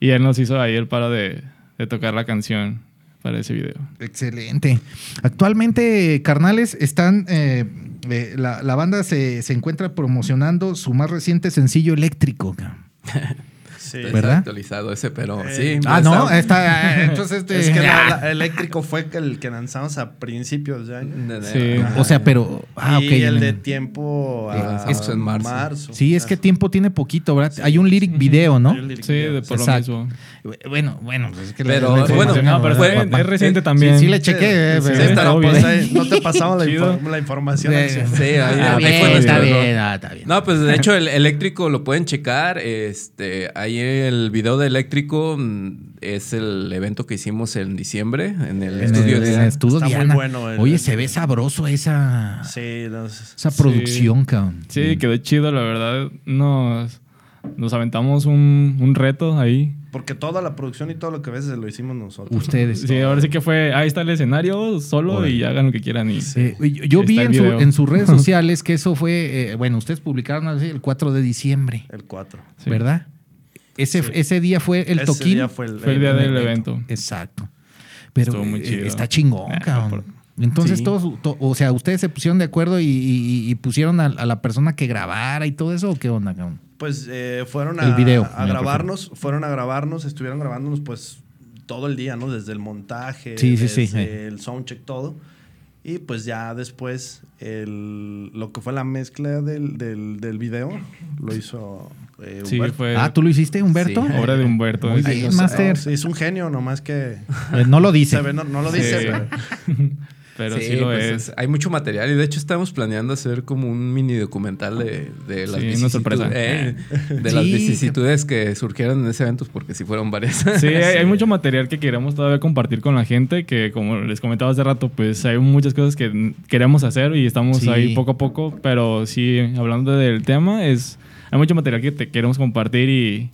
y él nos hizo ahí el paro de, de tocar la canción para ese video. Excelente. Actualmente, carnales, están. eh, eh, la, la banda se, se encuentra promocionando su más reciente sencillo eléctrico. Sí. Está ¿Verdad? actualizado ese, pero Eh, sí. Ah, está- no, está. Entonces, este. Es que ah, la- eléctrico fue el que lanzamos a principios de año. Sí. ajá. o sea, pero. Ah, y ok. el de tiempo a lanzamos en marzo. Sí, es que tiempo tiene poquito, ¿verdad? Hay un lyric video, ¿no? Lyric Sí, video. de por Exacto. lo mismo. Bueno, bueno, pues es que Pero, la bueno, es reciente Sí, también. Sí, le chequé, eh, Sí, pues, ahí no te pasaba la, Chido. info- la información. Eh. Sí, ahí, está bien, está bien. No, pues de hecho el eléctrico lo pueden checar. Este, ahí el video de eléctrico mm, es el evento que hicimos en diciembre en el En estudio el, de el estudio Está muy bueno el- Oye, se ve sabroso esa, Sí, los- esa Sí. producción, cabrón. Sí, quedó chido, la verdad. Nos, nos aventamos un, un reto ahí. Porque toda la producción y todo lo que ves lo hicimos nosotros. Ustedes. Sí, ahora sí que fue, ahí está el escenario solo y hagan lo que quieran. Y, Eh, yo vi en, su- en sus redes sociales que eso fue, eh, bueno, ustedes publicaron así el 4 de diciembre, El 4. Sí. ¿verdad? Ese, Sí. ese día fue el Ese toquín. día fue el, Fue el día del evento. Exacto. Pero Estuvo muy eh, chido. está chingón, Ah, cabrón. por- Entonces Sí. todos, to- o sea, ustedes se pusieron de acuerdo y, y- y pusieron a, a la persona que grabara y todo eso, ¿o qué onda, cabrón? Pues eh, fueron El a, video, a me grabarnos, fueron a grabarnos, estuvieron grabándonos pues todo el día, ¿no? Desde el montaje, Sí, sí, sí. desde el soundcheck, todo. Y pues ya después el, lo que fue la mezcla del, del, del video lo hizo eh, Sí, Humberto. fue Ah, ¿tú lo hiciste, Humberto? Sí. obra de Humberto. Muy bien, Master. sí, es un genio, nomás que Eh, no lo dice. ve, no, no lo dice, Sí. pero Pero sí, lo pues, es. Hay mucho material y de hecho estamos planeando hacer como un mini documental de, de las Sí, una vicisitudes, eh, de Sí, las que- vicisitudes que surgieron en ese evento porque sí fueron varias. Sí, hay, hay mucho material que queremos todavía compartir con la gente, que como les comentaba hace rato, pues hay muchas cosas que queremos hacer y estamos Sí. ahí poco a poco, pero sí, hablando del tema, es hay mucho material que te queremos compartir y,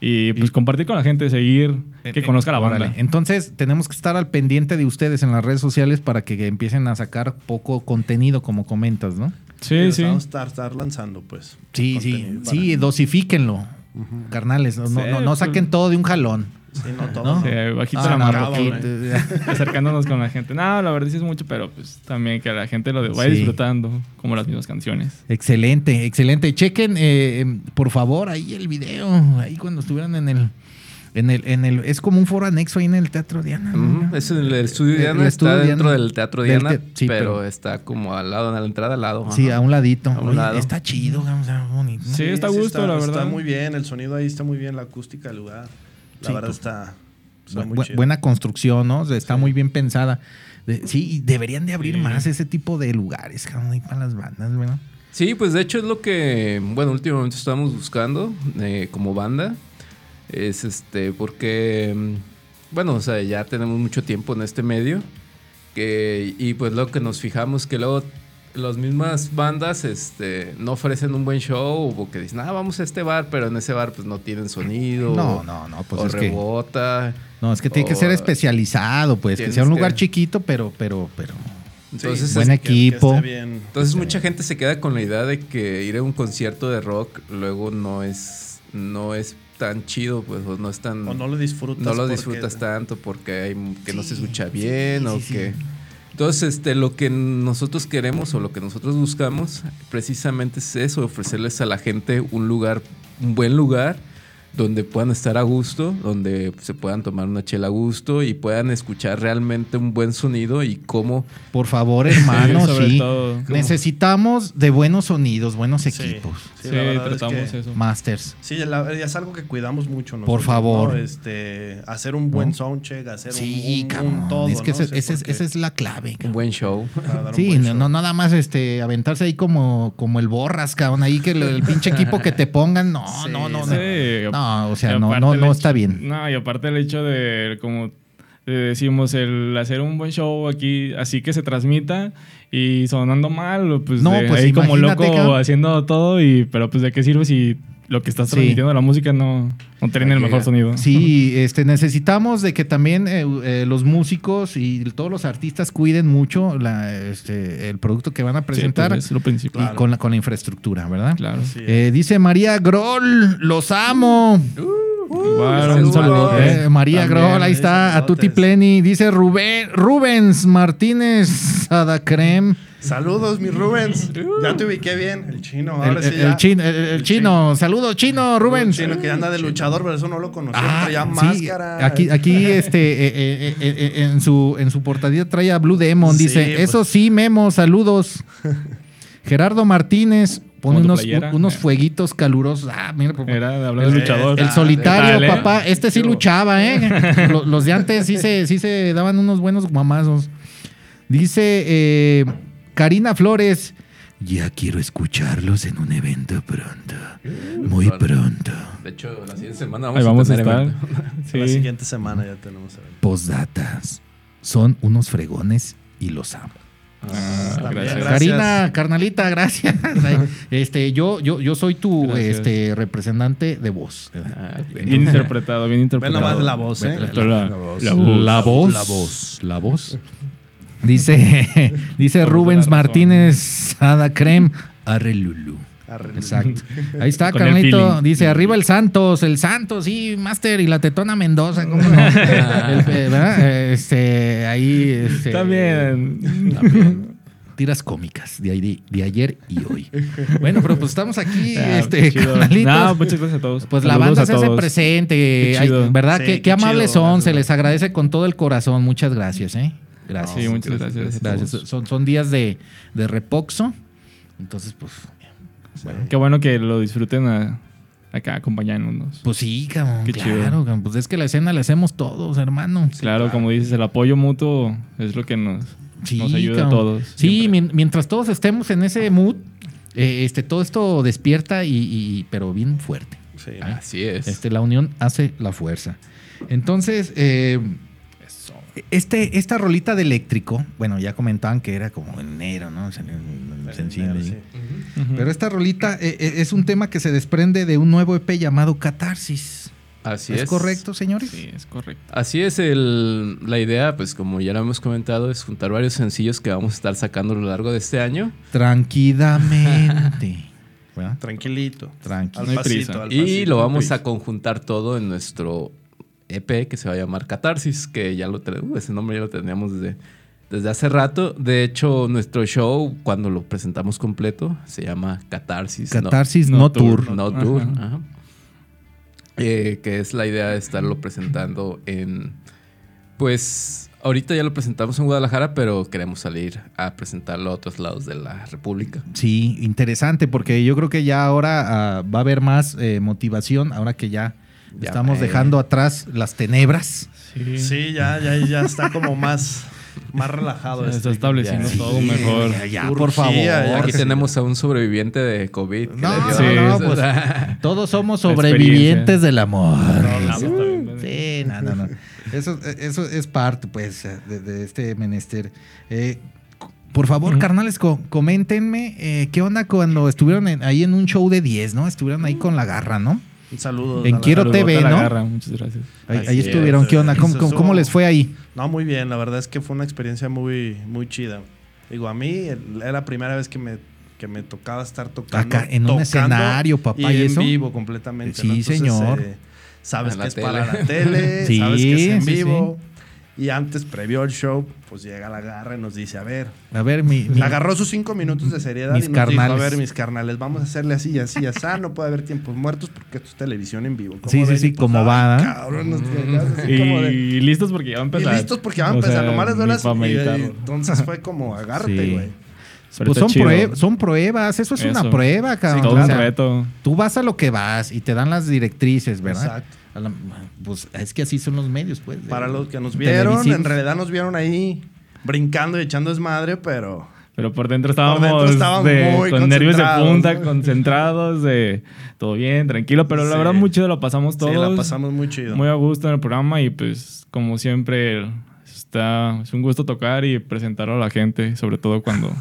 y pues compartir con la gente, seguir, que conozca la banda. Eh, Órale. Entonces, tenemos que estar al pendiente de ustedes en las redes sociales para que empiecen a sacar poco contenido, como comentas, ¿no? Sí, sí. vamos a estar, estar lanzando pues. Sí, sí, para- sí, dosifíquenlo, carnales. No, no, Sí, no, no saquen pues- todo de un jalón. Sí, no todo. ¿no? ¿no? Sí, bajito Ah, la no, mano, acercándonos con la gente. No, la verdad sí es mucho, pero pues también que la gente lo vaya Sí. disfrutando, como las mismas canciones. Excelente, excelente. Chequen, eh, em, por favor, ahí el video, ahí cuando estuvieran en el, en el, en el, es como un foro anexo ahí en el Teatro Diana. Es el, el estudio El- Diana, el está estudio dentro Diana. del Teatro Del Diana, te- sí, pero, pero- está como al lado, en la entrada al lado. Sí, ajá. a un ladito. A un Oye, lado. Está chido, o sea, bonito. Sí, está a gusto, la verdad. Está muy bien, el sonido ahí está muy bien, la acústica del lugar. La Sí, verdad pues, está, está Bu- muy bu- chido. buena construcción, ¿no? O sea, Está muy bien pensada. De- sí, y deberían de abrir Sí. más ese tipo de lugares, cabrón, ahí para las bandas, ¿verdad? Sí, pues de hecho es lo que, bueno, últimamente estamos buscando eh, como banda. Es este, porque, mm, bueno, o sea, ya tenemos mucho tiempo en este medio. Que, y pues lo que nos fijamos que luego las mismas bandas este, no ofrecen un buen show o que dicen, ah, vamos a este bar, pero en ese bar pues no tienen sonido. No, no, no, pues o es que- rebota. No, es que tiene que ser especializado, pues, que sea un lugar que- chiquito, pero, pero, pero. Entonces, buen que- que equipo. bien. Entonces mucha gente se queda con la idea de que ir a un concierto de rock luego no es no es tan chido, pues o no es tan O no lo disfrutas. no lo porque- disfrutas tanto porque hay que no se Sí, escucha sí, bien sí, o sí. que entonces este lo que nosotros queremos o lo que nosotros buscamos precisamente es eso, ofrecerles a la gente un lugar un buen lugar donde puedan estar a gusto, donde se puedan tomar una chela a gusto y puedan escuchar realmente un buen sonido y cómo Por favor, hermano, sobre sí. todo. Necesitamos de buenos sonidos, buenos Sí, equipos. sí, Sí, la verdad es tratamos que- eso. Masters. Sí, la- es algo que cuidamos mucho. Por favor. ¿no? Este, hacer un buen ¿No? soundcheck, hacer un- Sí, un, un todo. es que ¿no? ese- O sea, ese es- porque- esa es la clave, un buen show. Sí, buen no, show. no nada más este aventarse ahí como, como el borras, cabrón. Ahí que el, el pinche equipo que te pongan. No, Sí, no, no, no. No, o sea, no, no, no hecho- está bien. No, y aparte el hecho de, como eh, decimos, el hacer un buen show aquí, así que se transmita y sonando mal, pues, No, de pues, ahí como loco haciendo todo, y pero pues de qué sirve si lo que estás Sí. transmitiendo la música no, no tiene el mejor sonido. Sí, este, necesitamos de que también eh, eh, los músicos y todos los artistas cuiden mucho la, este, el producto que van a Sí, presentar pues, es lo principal. y con, la, con la infraestructura, ¿verdad? Claro. Sí. Eh, dice María Grol, los amo. Igual, un saludo. Eh, María También, Grol, ahí está, a. Tutti Pleni. Dice Rubén, Rubens Martínez Adacrem. Saludos, mi Rubens. Ya te ubiqué bien. El chino, El, ahora sí el- ya. el chino, el- el chino. saludos, chino, Rubens. El chino que anda de luchador, pero eso no lo conocía. Ah, traía sí, máscara. Aquí, aquí este, eh, eh, eh, en, su, en su portadilla trae a Blue Demon. Sí, Dice, pues. eso sí, Memo, saludos. Gerardo Martínez pone unos, playera. unos fueguitos calurosos. Ah, mira, por- Era de hablar El- de luchador. el Ah, solitario, dale. papá. Este sí luchaba, ¿eh? Los, los de antes sí se, sí se daban unos buenos guamazos. Dice eh, Karina Flores. Ya quiero escucharlos en un evento pronto. Muy pronto. De hecho, la siguiente semana vamos, Ahí vamos a tener estar. evento. La siguiente semana ya tenemos. evento. Postdatas. Son unos fregones y los amo. Ah, Gracias. Karina, carnalita, gracias. Este, yo, yo, yo soy tu Gracias. este, representante de voz. Ah, Bien interpretado, bien interpretado. nomás la voz, ¿eh? La, la- la voz. La voz. La voz. La voz. Dice, dice Rubens. Martínez Ada Crem. Arre. Exacto. Ahí está, Carlito. Dice, arriba el Santos, el Santos, sí, Master, y la Tetona Mendoza, ¿cómo no? Eh, ¿verdad? Este, ahí. Este, También. Tiras cómicas de, ahí- de ayer y hoy. Bueno, pero pues estamos aquí, Ah, este, qué chido. carnalitos. No, muchas gracias a todos. Pues la banda se hace presente, Qué ay, chido. ¿verdad? Sí, qué, qué qué amables chido, son, gracias. se les agradece con todo el corazón. Muchas gracias, ¿eh? Gracias. Sí, muchas gracias. Son, son días de, de reposo. Entonces, pues, Qué bueno que lo disfruten a- acá acompañándonos. pues sí, cabrón. Qué claro, chido. cabrón, Pues es que la escena la hacemos todos, hermano. claro, como dices, el apoyo mutuo es lo que nos, Sí, nos ayuda a todos. Sí, siempre. mientras todos estemos en ese mood, eh, este, todo esto despierta y, y- pero bien fuerte. Sí. Así es. Este, la unión hace la fuerza. Entonces, eh, este, esta rolita de eléctrico, bueno, ya comentaban que era como en enero, ¿no? Sen- sensible. Sí. Pero esta rolita eh, eh, es un tema que se desprende de un nuevo EP llamado Catarsis. Así ¿Es, es. correcto, señores? Sí, es correcto. Así es, el, la idea, pues como ya lo hemos comentado, es juntar varios sencillos que vamos a estar sacando a lo largo de este año. Tranquilamente. ¿Verdad? Tranquilito. Tranqui. Al pasito, al Y pasito. lo vamos a conjuntar todo en nuestro EP que se va a llamar Catarsis, que ya lo tenemos, ese nombre ya lo teníamos desde, desde hace rato. De hecho, nuestro show, cuando lo presentamos completo, se llama Catarsis. ¿no? Catarsis no, no tour. tour. No Ajá. Tour. ajá. Eh, que es la idea de estarlo presentando en. Pues ahorita ya lo presentamos en Guadalajara, pero queremos salir a presentarlo a otros lados de la República. Sí, interesante, porque yo creo que ya ahora ah, va a haber más eh, motivación, ahora que ya, Ya, estamos dejando atrás las tenebras. Sí. Sí, ya, ya, ya está como más, más relajado. Se esto. está estableciendo Ya. todo Sí, mejor. Ya, ya, Urgía, por favor. Aquí tenemos a un sobreviviente de COVID. No, Sí, no, pues, todos somos sobrevivientes del amor. Sí, no, no, no. Eso, eso es parte, pues, de, de este menester. Eh, por favor, carnales, co- coméntenme eh, qué onda cuando estuvieron en- ahí en un show de 10, ¿no? Estuvieron ahí con la garra, ¿no? Un saludo. En Quiero TV, ¿no? garra, muchas gracias. Ahí, ahí es, estuvieron, ¿qué onda? ¿Cómo, cómo- cómo les fue ahí? No, muy bien. La verdad es que fue una experiencia muy, muy chida. Digo, a mí era la primera vez que me, que me tocaba estar tocando. Acá, en un tocando escenario, papá, y, ¿y en eso? vivo completamente. Sí, ¿no? Entonces, señor. eh, sabes En que es tele. para la tele, Sí, sabes que es en sí, vivo. Y antes, previo al show, pues llega la garra y nos dice, a ver, A ver, mi... mi- agarró sus cinco minutos de seriedad Mis y nos dijo, a carnales. ver, mis carnales, vamos a hacerle así, así, así. no puede haber tiempos muertos porque esto es televisión en vivo. ¿Cómo Sí, sí, sí, Y pues, como va, ¿eh? Cabrón, nos quedamos así Y como de- listos porque ya va a y empezar. listos porque van a O empezar, sea, nomás les y- meditarlo. y entonces fue como agárrate, Sí. güey. Pero pues son, son pruebas, eso es una prueba, cabrón. Todo O un sea, reto. Tú vas a lo que vas y te dan las directrices, ¿verdad? Exacto. A la- pues es que así son los medios, pues. Para los que nos vieron, en realidad nos vieron ahí brincando y echando desmadre, pero Pero por dentro estábamos, dentro estábamos de- muy con nervios de punta, concentrados, de todo bien, tranquilo. Pero la Sí. verdad, muy chido lo pasamos todos. sí, la pasamos muy chido. Muy a gusto en el programa y pues como siempre está, es un gusto tocar y presentarlo a la gente, sobre todo cuando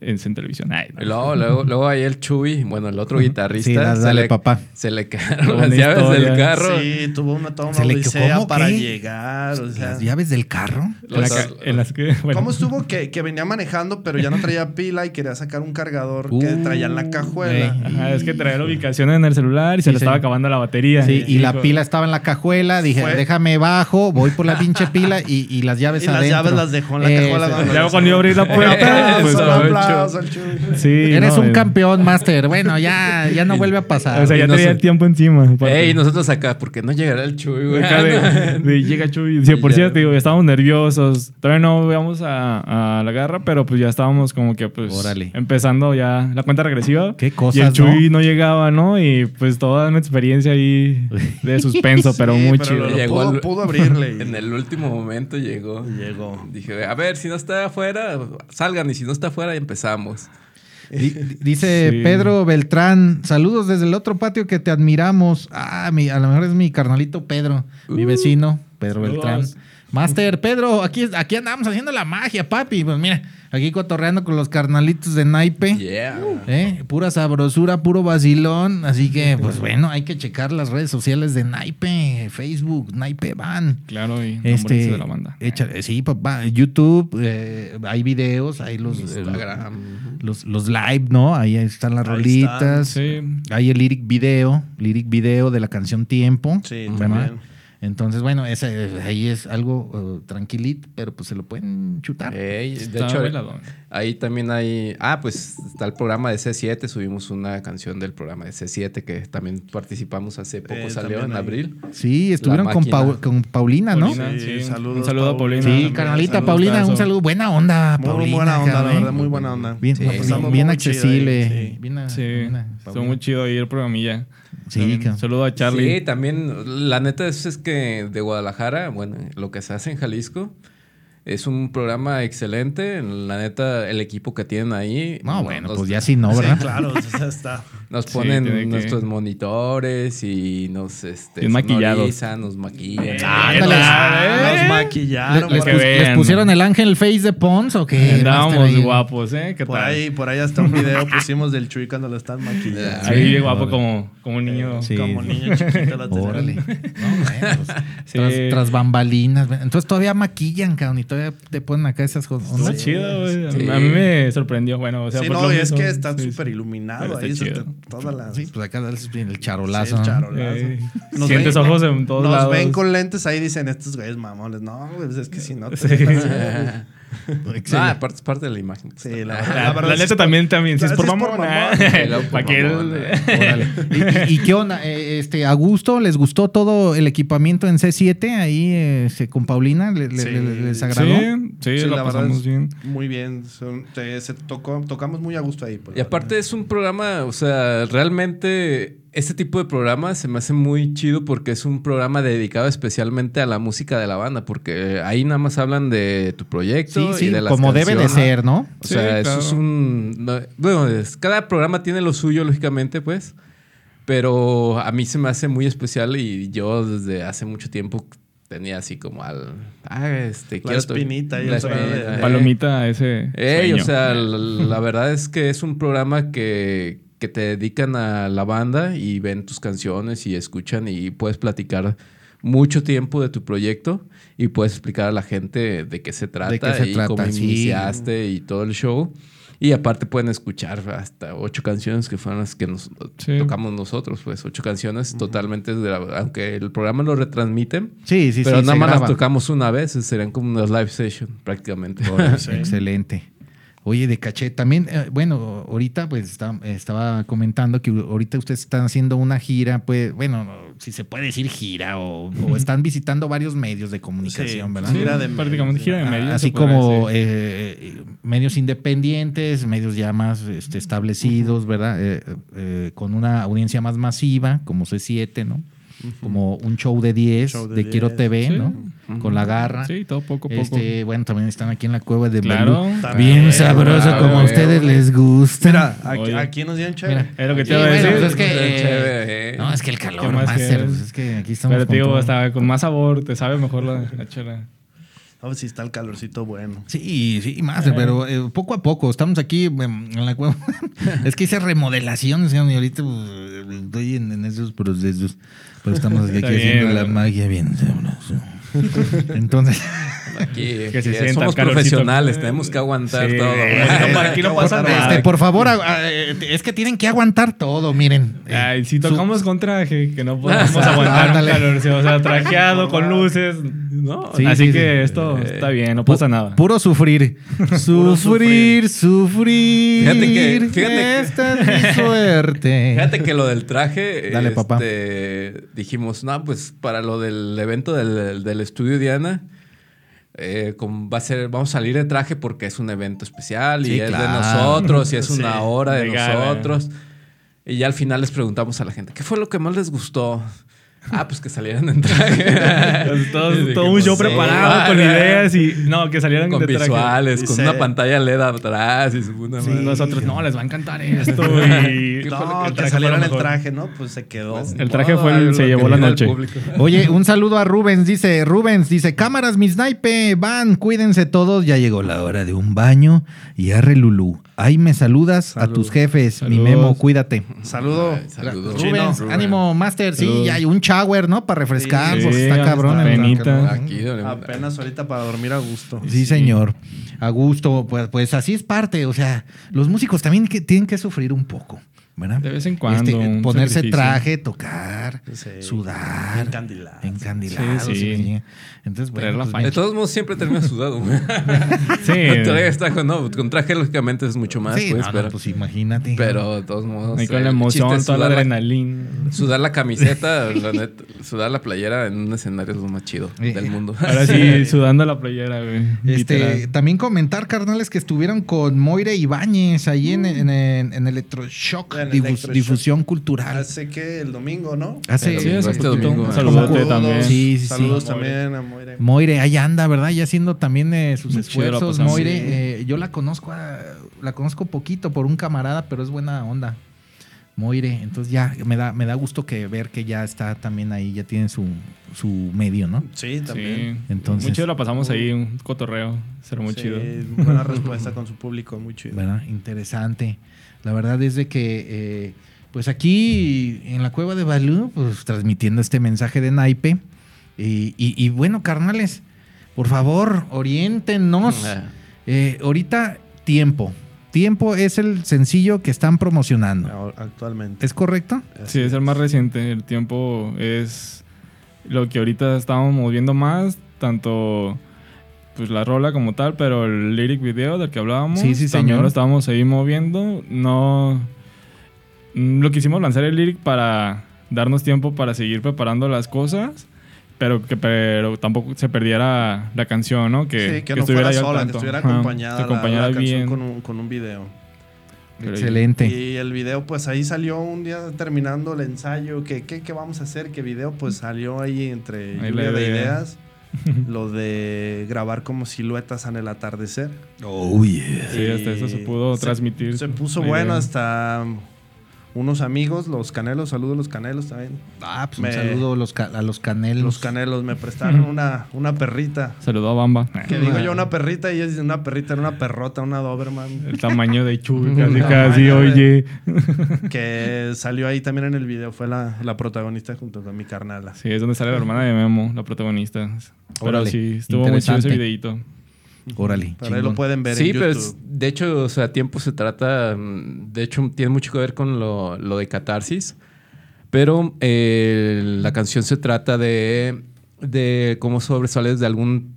es en televisión. Ay, no. Y luego, luego, luego ahí el Chuy, bueno, el otro guitarrista, Sí, dale, se, dale, le, papá. se le quedaron las una llaves historia. del carro. Sí, tuvo una, toda una Se le- para ¿Qué? llegar. O sea, Las llaves del carro. en, la Los- ca- en las que, bueno, ¿Cómo estuvo que, que venía manejando, pero ya no traía pila y quería sacar un cargador que Uh, traía en la cajuela? Ajá, es que traía la ubicación en el celular y se Sí, le estaba acabando la batería. Sí, y la pila estaba en la cajuela. Dije, Fue- déjame bajo, voy por la pinche pila y, y las llaves Y las llaves las dejó en la Eh, cajuela. Ya las- cuando iba a abrir la puerta, pues, al Chuy. Sí, Eres no, un eh, campeón, Master. Bueno, ya, ya no vuelve a pasar. O sea, ya Y no tenía sé- el tiempo encima. Ey, nosotros acá, porque no llegará el Chuy, güey. Acá de, de llega Chuy. Sí, por Ya. cierto, digo, estábamos nerviosos. Todavía no veamos a, a la garra, pero pues ya estábamos como que pues Órale. empezando ya la cuenta regresiva. Qué Y cosas, el Chuy ¿no? llegaba, ¿no? Y pues toda una experiencia ahí de suspenso, pero muy pero chido. lo- lo Llegó pudo, al- pudo abrirle. y- En el último momento llegó. Llegó. Dije, a ver, si no está afuera, salgan. Y si no está afuera, empezamos. Di- Dice Sí. Pedro Beltrán, saludos desde el otro patio que te admiramos. Ah, mi, a lo mejor es mi carnalito Pedro, mi vecino, Pedro Saludos. Beltrán. Master, Pedro, aquí, aquí andamos haciendo la magia, papi. Pues mira, Aquí cotorreando con los carnalitos de naipe. Yeah. ¿eh? Pura sabrosura, puro vacilón. Así que, pues bueno, hay que checar las redes sociales de Naipe, Facebook, Naipe Van. Claro, y Este, de la banda. échale- sí, papá. YouTube, eh, hay videos, hay los, Instagram. los, los live, ¿no? Ahí están las Ahí rolitas. Sí. Hay el lyric video, lyric video de la canción Tiempo. Sí, ¿verdad? también. Entonces, bueno, ese, ahí es algo eh, tranquilito, pero pues se lo pueden chutar. De Está hecho, bailado. ahí también hay. Ah, pues está el programa de C7. Subimos una canción del programa de C7 que también participamos hace poco. Eh, salió también en abril. Sí, estuvieron con. Pau- con Paulina, ¿no? Paulina, Sí, sí. saludos, un saludo a Paulina. Sí, carnalita Saludos, Paulina, un saludo. Buena onda, Muy Paulina. buena onda, la verdad, muy buena onda. Bien, Sí, bien- muy accesible. ahí, sí. Bien, Sí, buena, estuvo Paulina. muy chido ahí el programilla. Sí. Saludo a Charlie. Sí, también. La neta es, es que de Guadalajara, bueno, lo que se hace en Jalisco. Es un programa excelente. La neta, el equipo que tienen ahí. No, bueno, nos- pues ya sí no, ¿verdad? Sí, claro, o sea, está. Nos Sí, ponen que- nuestros monitores y nos este, maquillados. nos maquillan. Ándale. Ah, Nos ¿Eh? maquillaron. ¿Les, pus- ahí. pusieron el ángel face de Pons o qué? Andábamos ahí? guapos, ¿eh? ¿Qué Por tal? ahí, por ahí hasta un video pusimos del Chuy cuando lo están maquillando. Ahí Sí, guapo órale. como, como un niño. Sí. Como niño chiquito. Órale. No, bueno, pues, Sí. tras, tras bambalinas. Entonces todavía maquillan, cabrón, todavía te ponen acá esas cosas. Está chido, güey. Sí. A mí me sorprendió. Bueno, o sea, sí, por no, lo y es mismo. que está Sí, sí. súper iluminado Pero está ahí. te- todas las. Sí, pues acá el sí, charolazo. el charolazo. Eh, Nos sientes ven- ojos en todos Nos lados. ven con lentes ahí dicen estos güeyes mamones. No, güey, pues es que si no te Sí. Ah, aparte es parte de la imagen. Sí, la, La, la la verdad neta también, también. Si Ah, es por sí es por mamón. ¿Y, qué onda? Eh, Este, ¿A gusto les gustó todo el equipamiento en C7 ahí este, con Paulina? ¿Le- Sí. le- ¿Les Sí, agradó? sí, Sí, la, pasamos es- bien. Muy bien. son- te- se tocó, tocamos muy a gusto ahí. pues, Y aparte es un programa, o sea, realmente este tipo de programa se me hace muy chido porque es un programa dedicado especialmente a la música de la banda, porque ahí nada más hablan de tu proyecto Sí, y sí, de las como debe de canciones. ser, ¿no? O sea, Sí, eso es claro. un... no, bueno, es- cada programa tiene lo suyo, lógicamente, pues. Pero a mí se me hace muy especial y yo desde hace mucho tiempo tenía así como al... Ah, este... La espinita ahí la espinita, eh. Palomita ese. Ey, o sueño. sea, la, la verdad es que es un programa que, que te dedican a la banda y ven tus canciones y escuchan y puedes platicar mucho tiempo de tu proyecto y puedes explicar a la gente de qué se trata qué se y trata, cómo sí. iniciaste y todo el show. Y aparte pueden escuchar hasta ocho canciones que fueron las que nos Sí. tocamos nosotros, pues ocho canciones totalmente, gra- aunque el programa lo retransmiten, Sí, sí, pero sí. nada más las tocamos una vez, serían como unas live session prácticamente. Excelente. Oye, de caché, también, eh, bueno, ahorita pues está- estaba comentando que ahorita ustedes están haciendo una gira, pues, bueno, si se puede decir gira o, o están visitando varios medios de comunicación, Sí, ¿verdad? Gira de prácticamente medios, gira de medios. Así como eh, medios independientes, medios ya más este, establecidos, ¿verdad? Eh, eh, con una audiencia más masiva, como C7, ¿no? Como un show de 10 Show de de, Quiero 10, TV, sí. ¿no? Con la garra. Sí, todo poco a poco. Este, bueno, también están aquí en la cueva de Claro. Bien sabroso como a ustedes les gusta. Mira, aquí, nos dieron chévere. Mira. Es lo que te iba a bueno, decir. pues es que, Está eh, eh. No, es que el calor, ¿Qué más pues es que aquí estamos Pero con tío, todo. está con más sabor, te sabe mejor la, la chela. No, si está el calorcito bueno. Sí, sí, Master, pero eh, poco a poco. Estamos aquí em, en la cueva. es que hice remodelaciones, y ahorita pues, estoy en, en esos procesos. Pero estamos aquí haciendo bien, la magia bien. Entonces, Aquí, Que se somos calorcito. profesionales, tenemos que aguantar Sí, todo. no, aquí no pasa nada. este, por favor, eh, es que tienen que aguantar todo, miren. Ay, si su- tocamos con traje, que no podemos aguantar un Ándale. calor, o sea, trajeado con luces, ¿no? Sí, Así sí, que sí. esto Eh, está bien, no pasa nada. Puro sufrir. sufrir, sufrir. Fíjate que- fíjate que- Esta es mi suerte. Fíjate que lo del traje, Dale, papá. este, dijimos, no, pues para lo del evento del, del estudio Diana, eh, va a ser, vamos a salir de traje porque es un evento especial y es de nosotros y es Sí, una hora de nosotros. Y ya al final les preguntamos a la gente, ¿qué fue lo que más les gustó? Ah, pues que salieran en traje. todo, todo un pues, show sí, preparado vale. con ideas y. No, que salieran Con de traje. visuales, con una pantalla LED atrás y su puta madre. Nosotros, no, les va a encantar esto. Y ¿Qué fue lo No, que- salieran mejor. traje, ¿no? Pues se quedó. Pues, El traje fue el- se llevó la el noche. Oye, un saludo a Rubens, dice, Rubens, dice, cámaras, mi snipe, van, cuídense todos, ya llegó la hora de un baño y arre Lulú. Ahí me saludas a tus jefes, mi. Memo, cuídate. Saludo. Ay, saludos. Chino. Rubens, ánimo, Master, sí, ya hay un shower, ¿no? Para refrescar, Sí, pues sí, está cabrón. penita. Aquí, Apenas ahorita para dormir a gusto. Sí, señor. A gusto, pues, pues así es parte. O sea, los músicos también que, tienen que sufrir un poco, ¿verdad? De vez en cuando, un ponerse sacrificio. traje, tocar, Sí. sudar, Encandilado. encandilados. Sí, sí. sí. Entonces, Traer bueno, la pues, De todos modos, siempre termina sudado. güey. Sí. Con traje está con- no, con traje lógicamente es mucho más, sí, pues, no, no, pero, pues imagínate. pero de todos modos. Con eh, la emoción, toda la sudar adrenalina. Sudar la camiseta, la neta, sudar la playera en un escenario es lo más chido Eh, del mundo. Ahora sí, sudando la playera, güey. Este, literal. también comentar, carnales, que estuvieron con Moire Ibáñez ahí en, en, en- en Electroshock, En difusión cultural. Hace que el domingo, ¿no? Hace, Sí, hace este domingo. Saludos. también. Sí, sí, sí. Saludos también a Moire. Moire, ahí anda, ¿verdad? Ya haciendo también eh, sus Muy esfuerzos. Moire, Sí. eh, yo la conozco, a- la conozco poquito por un camarada, pero es buena onda. Moire, entonces ya me da, me da gusto que ver que ya está también ahí, ya tiene su, su medio, ¿no? Sí, también. Sí. Entonces- Muy chido la pasamos ahí, un cotorreo. Será muy Sí, chido. Buena respuesta con su público, muy chido. ¿Verdad? Interesante. La verdad es de que, eh, pues aquí en la cueva de Balú, pues transmitiendo este mensaje de naipe. Y, y- y bueno, carnales, por favor, oriéntenos. Ah. Eh, ahorita, tiempo. Tiempo es el sencillo que están promocionando. Actualmente. ¿Es correcto? Sí, es el más reciente. El tiempo es lo que ahorita estamos moviendo más, tanto pues la rola como tal, pero el lyric video del que hablábamos, Sí, sí, también señor. lo estábamos ahí moviendo. No mm, lo quisimos lanzar el lyric para darnos tiempo para seguir preparando las cosas, pero que pero tampoco se perdiera la canción, ¿no? Que, sí, que, no fuera ahí al sola, que tanto. estuviera Ajá, acompañada, la- acompañara la, canción bien. con un, con un video. Pero- Excelente. Y el video, pues ahí salió un día terminando el ensayo. que ¿Qué, qué vamos a hacer? ¿Qué video? Pues salió ahí entre Ahí lluvia la de idea. ideas. lo de grabar como siluetas en el atardecer. Oh, yeah. Sí, hasta eso se pudo se- transmitir Se puso bueno idea. hasta unos amigos, los canelos, saludos a los canelos también. Ah, pues Me- un saludo a los, a los canelos. Los canelos me prestaron una, una perrita. Saludó a Bamba. Que digo yo una perrita y es una perrita, era una perrota, una Doberman. El tamaño de Chuy, casi, casi, oye. que salió ahí también en el video, fue la, la protagonista junto con mi carnala. Sí, es donde sale la hermana de Memo, la protagonista. Pero Órale, sí, estuvo muy chido ese videito. Órale. Pero ahí chingón. lo pueden ver Sí, en pero es- de hecho, o sea, tiempo se trata, mm, de hecho, tiene mucho que ver con lo, lo de catarsis, pero eh, la canción se trata de, de cómo sobresales de algún,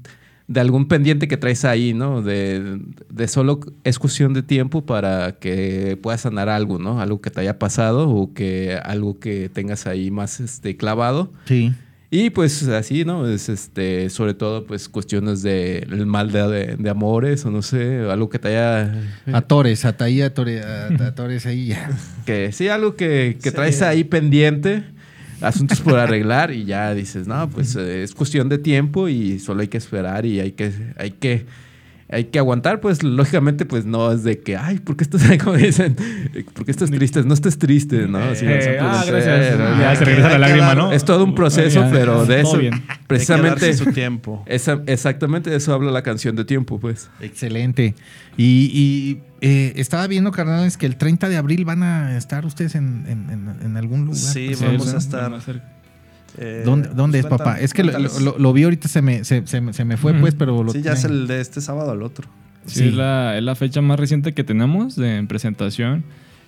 de algún pendiente que traes ahí, ¿no? De, de solo es cuestión de tiempo para que puedas sanar algo, ¿no? Algo que te haya pasado o que algo que tengas ahí más este, clavado. Sí. Y pues así, ¿no? Es este, sobre todo, pues cuestiones de el mal de, de- de amores o no sé, algo que te haya. Atores, ataí, atore, at- atores ahí ya. Que sí, algo que, que Sí. traes ahí pendiente, asuntos por arreglar y ya dices, no, pues eh, es cuestión de tiempo y solo hay que esperar y hay que, hay que, hay que aguantar. Pues lógicamente, pues no es de que, ay, ¿por qué estás, como dicen, ¿por qué estás triste? No estés triste, ¿no? Eh, Sino Eh, ah, gracias. ¿no? Ya se regresa la lágrima, dar- ¿no? Es todo un proceso, Ya, pero de eso, bien. Hay que precisamente... su tiempo. Esa- exactamente de eso habla la canción de tiempo, pues. Excelente. Y, y, eh, estaba viendo, carnales, que el 30 de abril van a estar ustedes en, en- en- en algún lugar. Sí, Pues, vamos sí, a estar. Eh, ¿Dónde, dónde es, pues, papá? cuéntame- Es que lo, cuéntales. lo- lo vi ahorita, se me, se, se me- se me fue, pues, pero lo Sí, ya es el de este sábado al otro. Sí, Sí. Es, la, es la fecha más reciente que tenemos de en presentación.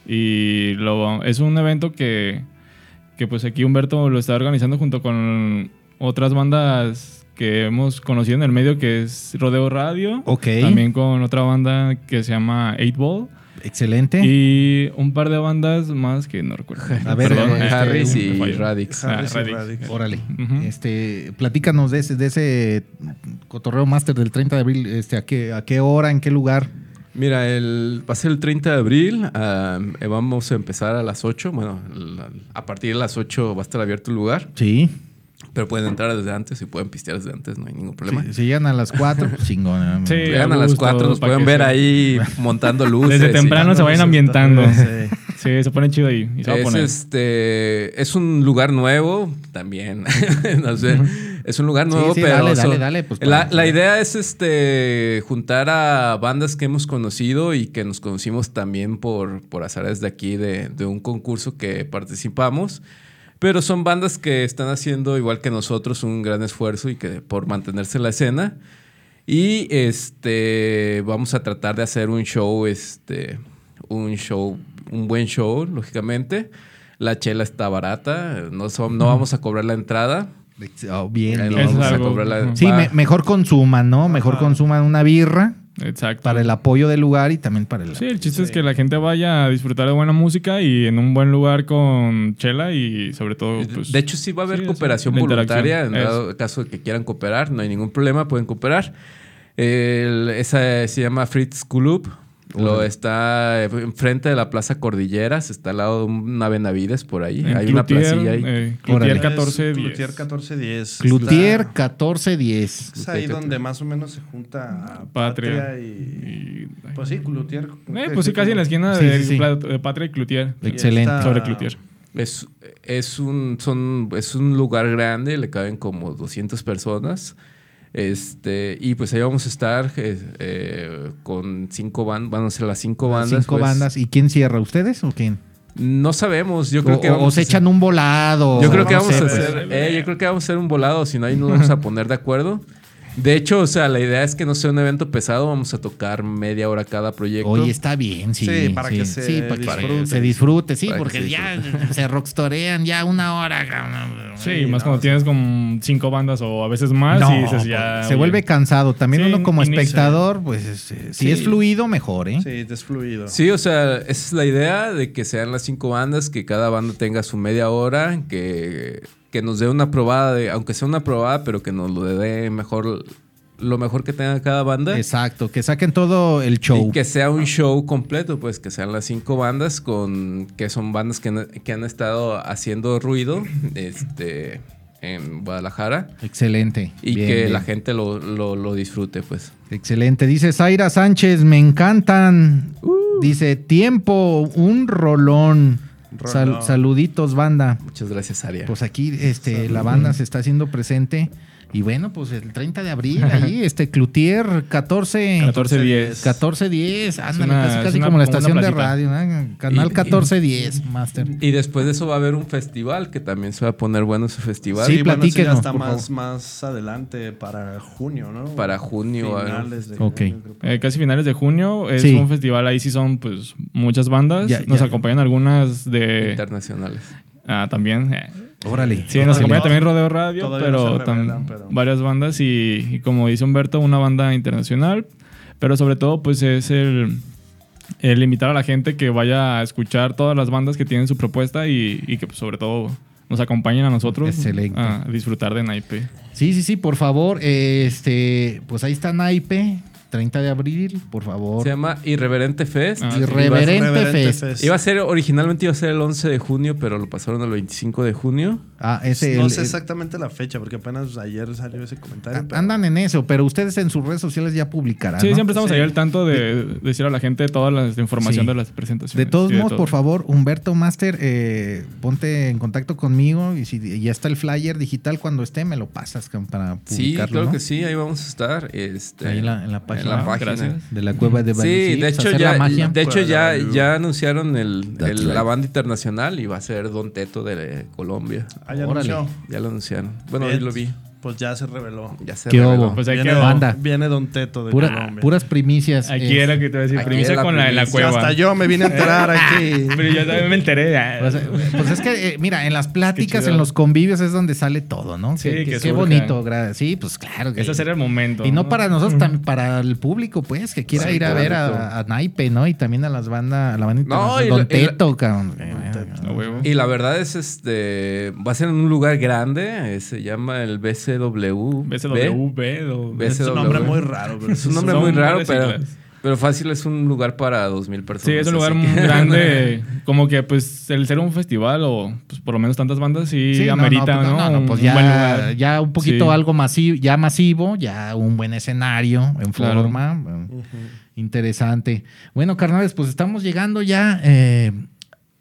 Y lo, es un evento que, que pues aquí Humberto lo está organizando junto con otras bandas que hemos conocido en el medio, que es Rodeo Radio. Ok. También con otra banda que se llama 8 Ball. Excelente. Y un par de bandas más que no recuerdo. A ver, Perdón, eh, este, Harris me y. Radix. Ah, Harris y Radix. Órale. Este, platícanos de ese, de ese cotorreo máster del 30 de abril. Este, ¿a qué, a qué hora, en qué lugar? Mira, el, va a ser el 30 de abril. ah, eh, vamos a empezar a las 8. Bueno, la- a partir de las 8 va a estar abierto el lugar. Sí. Pero pueden entrar desde antes y pueden pistear desde antes, no hay ningún problema. Si, si llegan a las 4, pues chingón. Sí. Llegan a a las gusto, 4, nos pueden ver ahí montando luces. Desde temprano se vayan ambientando. Sí. Sí, se pone chido ahí. Y se va a Es, poner. este, es un lugar nuevo también. no sé. Es un lugar nuevo, sí, pero. dale, dale, dale, pues, la, la idea es este juntar a bandas que hemos conocido y que nos conocimos también por, por azares de aquí, de, de un concurso que participamos. Pero son bandas que están haciendo, igual que nosotros, un gran esfuerzo y que por mantenerse en la escena. Y este vamos a tratar de hacer un show, este, un show, un buen show, lógicamente. La chela está barata, no, son- no vamos a cobrar la entrada. Oh, bien, Eh, no bien. Es vamos a cobrar la. Sí, me- mejor consuman, ¿no? Mejor consuman una birra Exacto. para el apoyo del lugar y también para el... Sí, el chiste es que la gente vaya a disfrutar de buena música y en un buen lugar con chela y sobre todo, pues... de hecho, sí va a haber sí, cooperación voluntaria. En dado caso de que quieran cooperar, no hay ningún problema, pueden cooperar. El- esa se llama Fritz Club. Lo está enfrente de la Plaza Cordilleras, está al lado de una Benavides por ahí. en hay una Cloutier, placilla ahí. eh. Cloutier 14 Es 10. Cloutier 1410. Cloutier Está- 1410. Es ahí donde más o menos se junta Patria. Patria, y... Y- Pues sí, Cloutier. Eh, pues sí, casi en la esquina Sí, de, sí, sí. de Patria y Cloutier. Excelente. está- Sobre Cloutier. Es, es, un, son, es un lugar grande, le caben como 200 personas. Este, y pues ahí vamos a estar eh, eh, con cinco bandas, van a ser las cinco bandas. Cinco pues, bandas. ¿Y quién cierra? ¿Ustedes o quién? No sabemos, yo creo o, que vamos o se a hacer- echan un volado. Yo creo que vamos a pues. hacer, eh, yo creo que vamos a hacer un volado, si no ahí nos vamos a poner de acuerdo. De hecho, o sea, la idea es que no sea un evento pesado, vamos a tocar media hora cada proyecto. Oye, está bien, sí. Sí, para que se sí, para que disfrute. se disfrute, sí, Para porque se ya se rockstorean ya una hora. Sí, más cuando tienes como cinco bandas o a veces más No, y dices ya... se oye, vuelve cansado. También Sí, uno como inicia. espectador, pues este, si Sí. es fluido, mejor, ¿eh? Sí, es fluido. Sí, o sea, esa es la idea de que sean las cinco bandas, que cada banda tenga su media hora, que, que nos dé una probada, de, aunque sea una probada, pero que nos lo dé mejor, lo mejor que tenga cada banda. Exacto, que saquen todo el show. Y que sea un show completo, pues que sean las cinco bandas con que son bandas que, han- que han estado haciendo ruido este, en Guadalajara Excelente. y Bien, que bien. la gente lo, lo- lo disfrute, pues. Excelente. Dice Zaira Sánchez, me encantan. Dice, tiempo, un rolón. Sal- saluditos, banda. Muchas gracias, Aria. Pues aquí este, la banda se está haciendo presente. Y bueno, pues el 30 de abril, ahí, este Cloutier 14. 14-10. 1410, ándale, una- casi, casi una- como la estación de radio, ¿no? Canal Y- y- 1410, Master. y después de eso va a haber un festival que también se va a poner bueno ese festival. Sí, Sí, bueno, eso ya platíquenos, está por más, más adelante para junio, ¿no? Para junio, Finales de Ok. junio, Eh, casi finales de junio es Sí. un festival, ahí sí son pues muchas bandas. Ya, Nos ya. acompañan algunas de... internacionales. Ah, también. eh, Órale. Sí, nos acompaña también Rodeo Radio, pero, no revelan, pero- varias bandas y, y como dice Humberto, una banda internacional. Pero sobre todo, pues es el, el invitar a la gente que vaya a escuchar todas las bandas que tienen su propuesta y, y que pues, sobre todo nos acompañen a nosotros Excelente. a disfrutar de Naipe. Sí, sí, sí, por favor. Este, pues ahí está Naipe, 30 de abril, por favor. Se llama Irreverente Fest. Ah, Irreverente Irreverente Fest. Fest. Iba a ser, originalmente iba a ser el 11 de junio, pero lo pasaron al 25 de junio. Ah, ese. no el- sé el- exactamente la fecha, porque apenas ayer salió ese comentario. a- pero- Andan en eso, pero ustedes en sus redes sociales ya publicarán. Sí, ¿no? siempre estamos Sí. ahí al tanto de, de decir a la gente toda la información Sí. de las presentaciones. De todos modos, todo. por favor, Humberto Master, eh, ponte en contacto conmigo y si ya está el flyer digital, cuando esté me lo pasas para Sí, publicarlo. claro ¿no? que sí, ahí vamos a estar. Este, Ahí la, en la página, la Ah, página. gracias. de la cueva de Valle. Sí, de hecho ya, la magia. de hecho ya, ya anunciaron el, el- la right. banda internacional y va a ser Don Teto de Colombia. Ah, ya Órale. Ya lo anunciaron. Bueno, hoy lo vi. Pues ya se reveló. Ya se ¿Qué reveló. hubo? Pues ahí viene, quedó. Banda. viene Don Teto de Pura- Colombia. puras primicias. Aquí era que te voy a decir, primicia con la, en la cueva. Hasta yo me vine a enterar aquí. Pero yo también me enteré. Pues, eh, pues es que, eh, mira, en las pláticas, en los convivios es donde sale todo, ¿no? Sí, Qué- que qué, bonito. Sí, pues claro. que- Ese será el momento. Y no ¿no? para nosotros, también para el público, pues, que quiera Sí, ir a ver a, a Naipe, ¿no? Y también a las bandas, a la banda No, y Don la- y la- Teto, cabrón. Y la verdad es, este, va a ser en un lugar grande, eh, se llama el BCW. BCW, B, o- Es un nombre muy raro. pero Es un nombre muy raro, pero. Pero fácil es un lugar para dos mil personas. Sí, es un lugar muy que- grande. Como que, pues, el ser un festival o, pues, por lo menos tantas bandas, sí, Sí, no, amerita, no, ¿no? pues, no, no, Un- pues un ya, buen lugar. ya un poquito Sí. algo masivo, ya masivo, ya un buen escenario en Claro. forma. Interesante. Bueno, carnales, pues estamos llegando ya eh,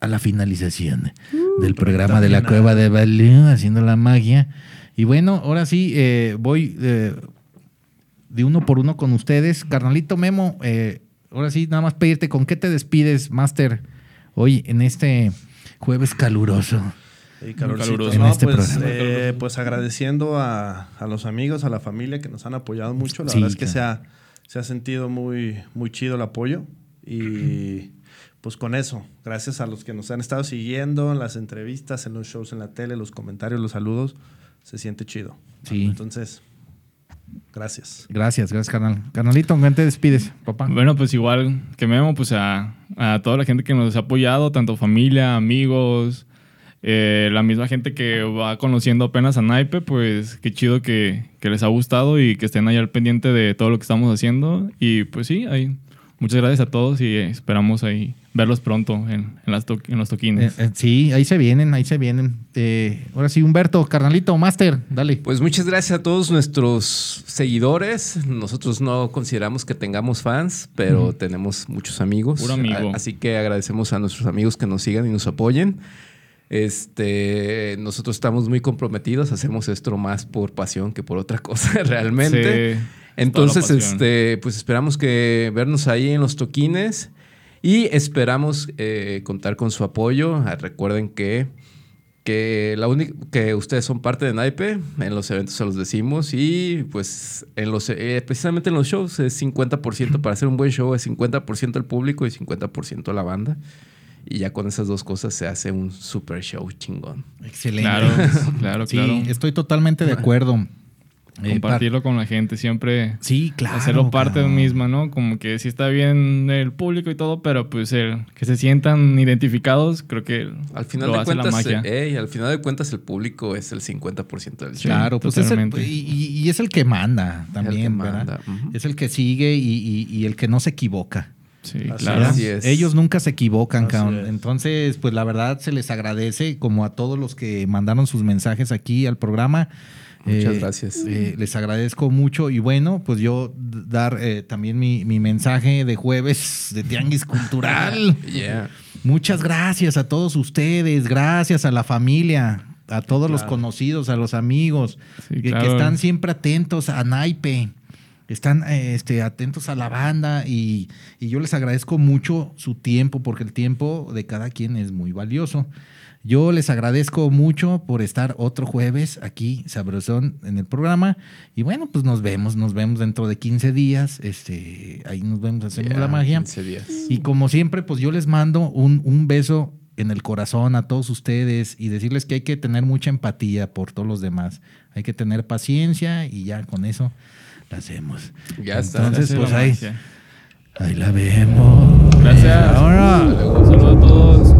a la finalización del programa de la final. Cueva de Balú, haciendo la magia. Y bueno, ahora sí, eh, voy eh, de uno por uno con ustedes. Carnalito Memo, eh, ahora sí, nada más pedirte con qué te despides, Master, hoy en este jueves caluroso. Y caluroso. No, este pues, eh, pues agradeciendo a, a los amigos, a la familia que nos han apoyado mucho. La Sí, verdad es que se ha, se ha sentido muy, muy chido el apoyo. Y pues con eso, gracias a los que nos han estado siguiendo en las entrevistas, en los shows en la tele, los comentarios, los saludos, se siente chido. Sí. Entonces, gracias. Gracias, gracias, carnal. Carnalito, ¿con qué te despides, papá? Bueno, pues igual que Memo, pues a, a toda la gente que nos ha apoyado, tanto familia, amigos, eh, la misma gente que va conociendo apenas a Naipe, pues qué chido que, que les ha gustado y que estén ahí al pendiente de todo lo que estamos haciendo. Y pues sí, ahí, muchas gracias a todos y esperamos ahí verlos pronto en, en las to- en los Eh, toquines. eh, sí, ahí se vienen, ahí se vienen. Eh, ahora sí, Humberto, carnalito, Master, dale. Pues muchas gracias a todos nuestros seguidores. Nosotros no consideramos que tengamos fans, pero tenemos muchos amigos. Puro amigo. A- Así que agradecemos a nuestros amigos que nos sigan y nos apoyen. Este, nosotros estamos muy comprometidos, hacemos esto más por pasión que por otra cosa realmente. Sí, Entonces, este, pues esperamos que vernos ahí en los toquines y esperamos eh, contar con su apoyo. Ah, Recuerden que, que la única que ustedes son parte de Naipe, en los eventos se los decimos y pues en los eh, precisamente en los shows es 50% para hacer un buen show es 50% el público y 50% la banda. Y ya con esas dos cosas se hace un super show chingón. Excelente. Claro, claro, Sí, claro. estoy totalmente de acuerdo. Eh, Compartirlo con la gente, siempre Sí, claro. hacerlo parte cabrón. misma, ¿no? Como que sí está bien el público y todo, pero pues el que se sientan identificados, creo que Al final lo de hace cuentas, la magia. eh, ey, al final de cuentas el público es el 50% del show. Claro, pues es el, y, y- es el que manda también, que ¿verdad? manda. Es el que sigue y, y- y el que no se equivoca. Sí, Así claro. Así es. Ellos nunca se equivocan, cabrón. es. Entonces, pues la verdad se les agradece, como a todos los que mandaron sus mensajes aquí al programa. Muchas Eh, gracias. eh, les agradezco mucho y bueno, pues yo dar eh, también mi, mi mensaje de jueves de Tianguis Cultural. Yeah. Muchas gracias a todos ustedes, gracias a la familia, a todos los conocidos, a los amigos, Sí, que, están siempre atentos a Naipe, están eh, este, atentos a la banda y, y yo les agradezco mucho su tiempo, porque el tiempo de cada quien es muy valioso. Yo les agradezco mucho por estar otro jueves aquí, Sabrosón, en el programa. Y bueno, pues nos vemos, nos vemos dentro de 15 días. Este, ahí nos vemos, hacemos Yeah, la magia. 15 días. Y como siempre, pues yo les mando un, un beso en el corazón a todos ustedes y decirles que hay que tener mucha empatía por todos los demás. Hay que tener paciencia y ya con eso la hacemos. Ya está. Entonces, pues ahí, ahí la vemos. Gracias. Ahora. Un saludo a todos.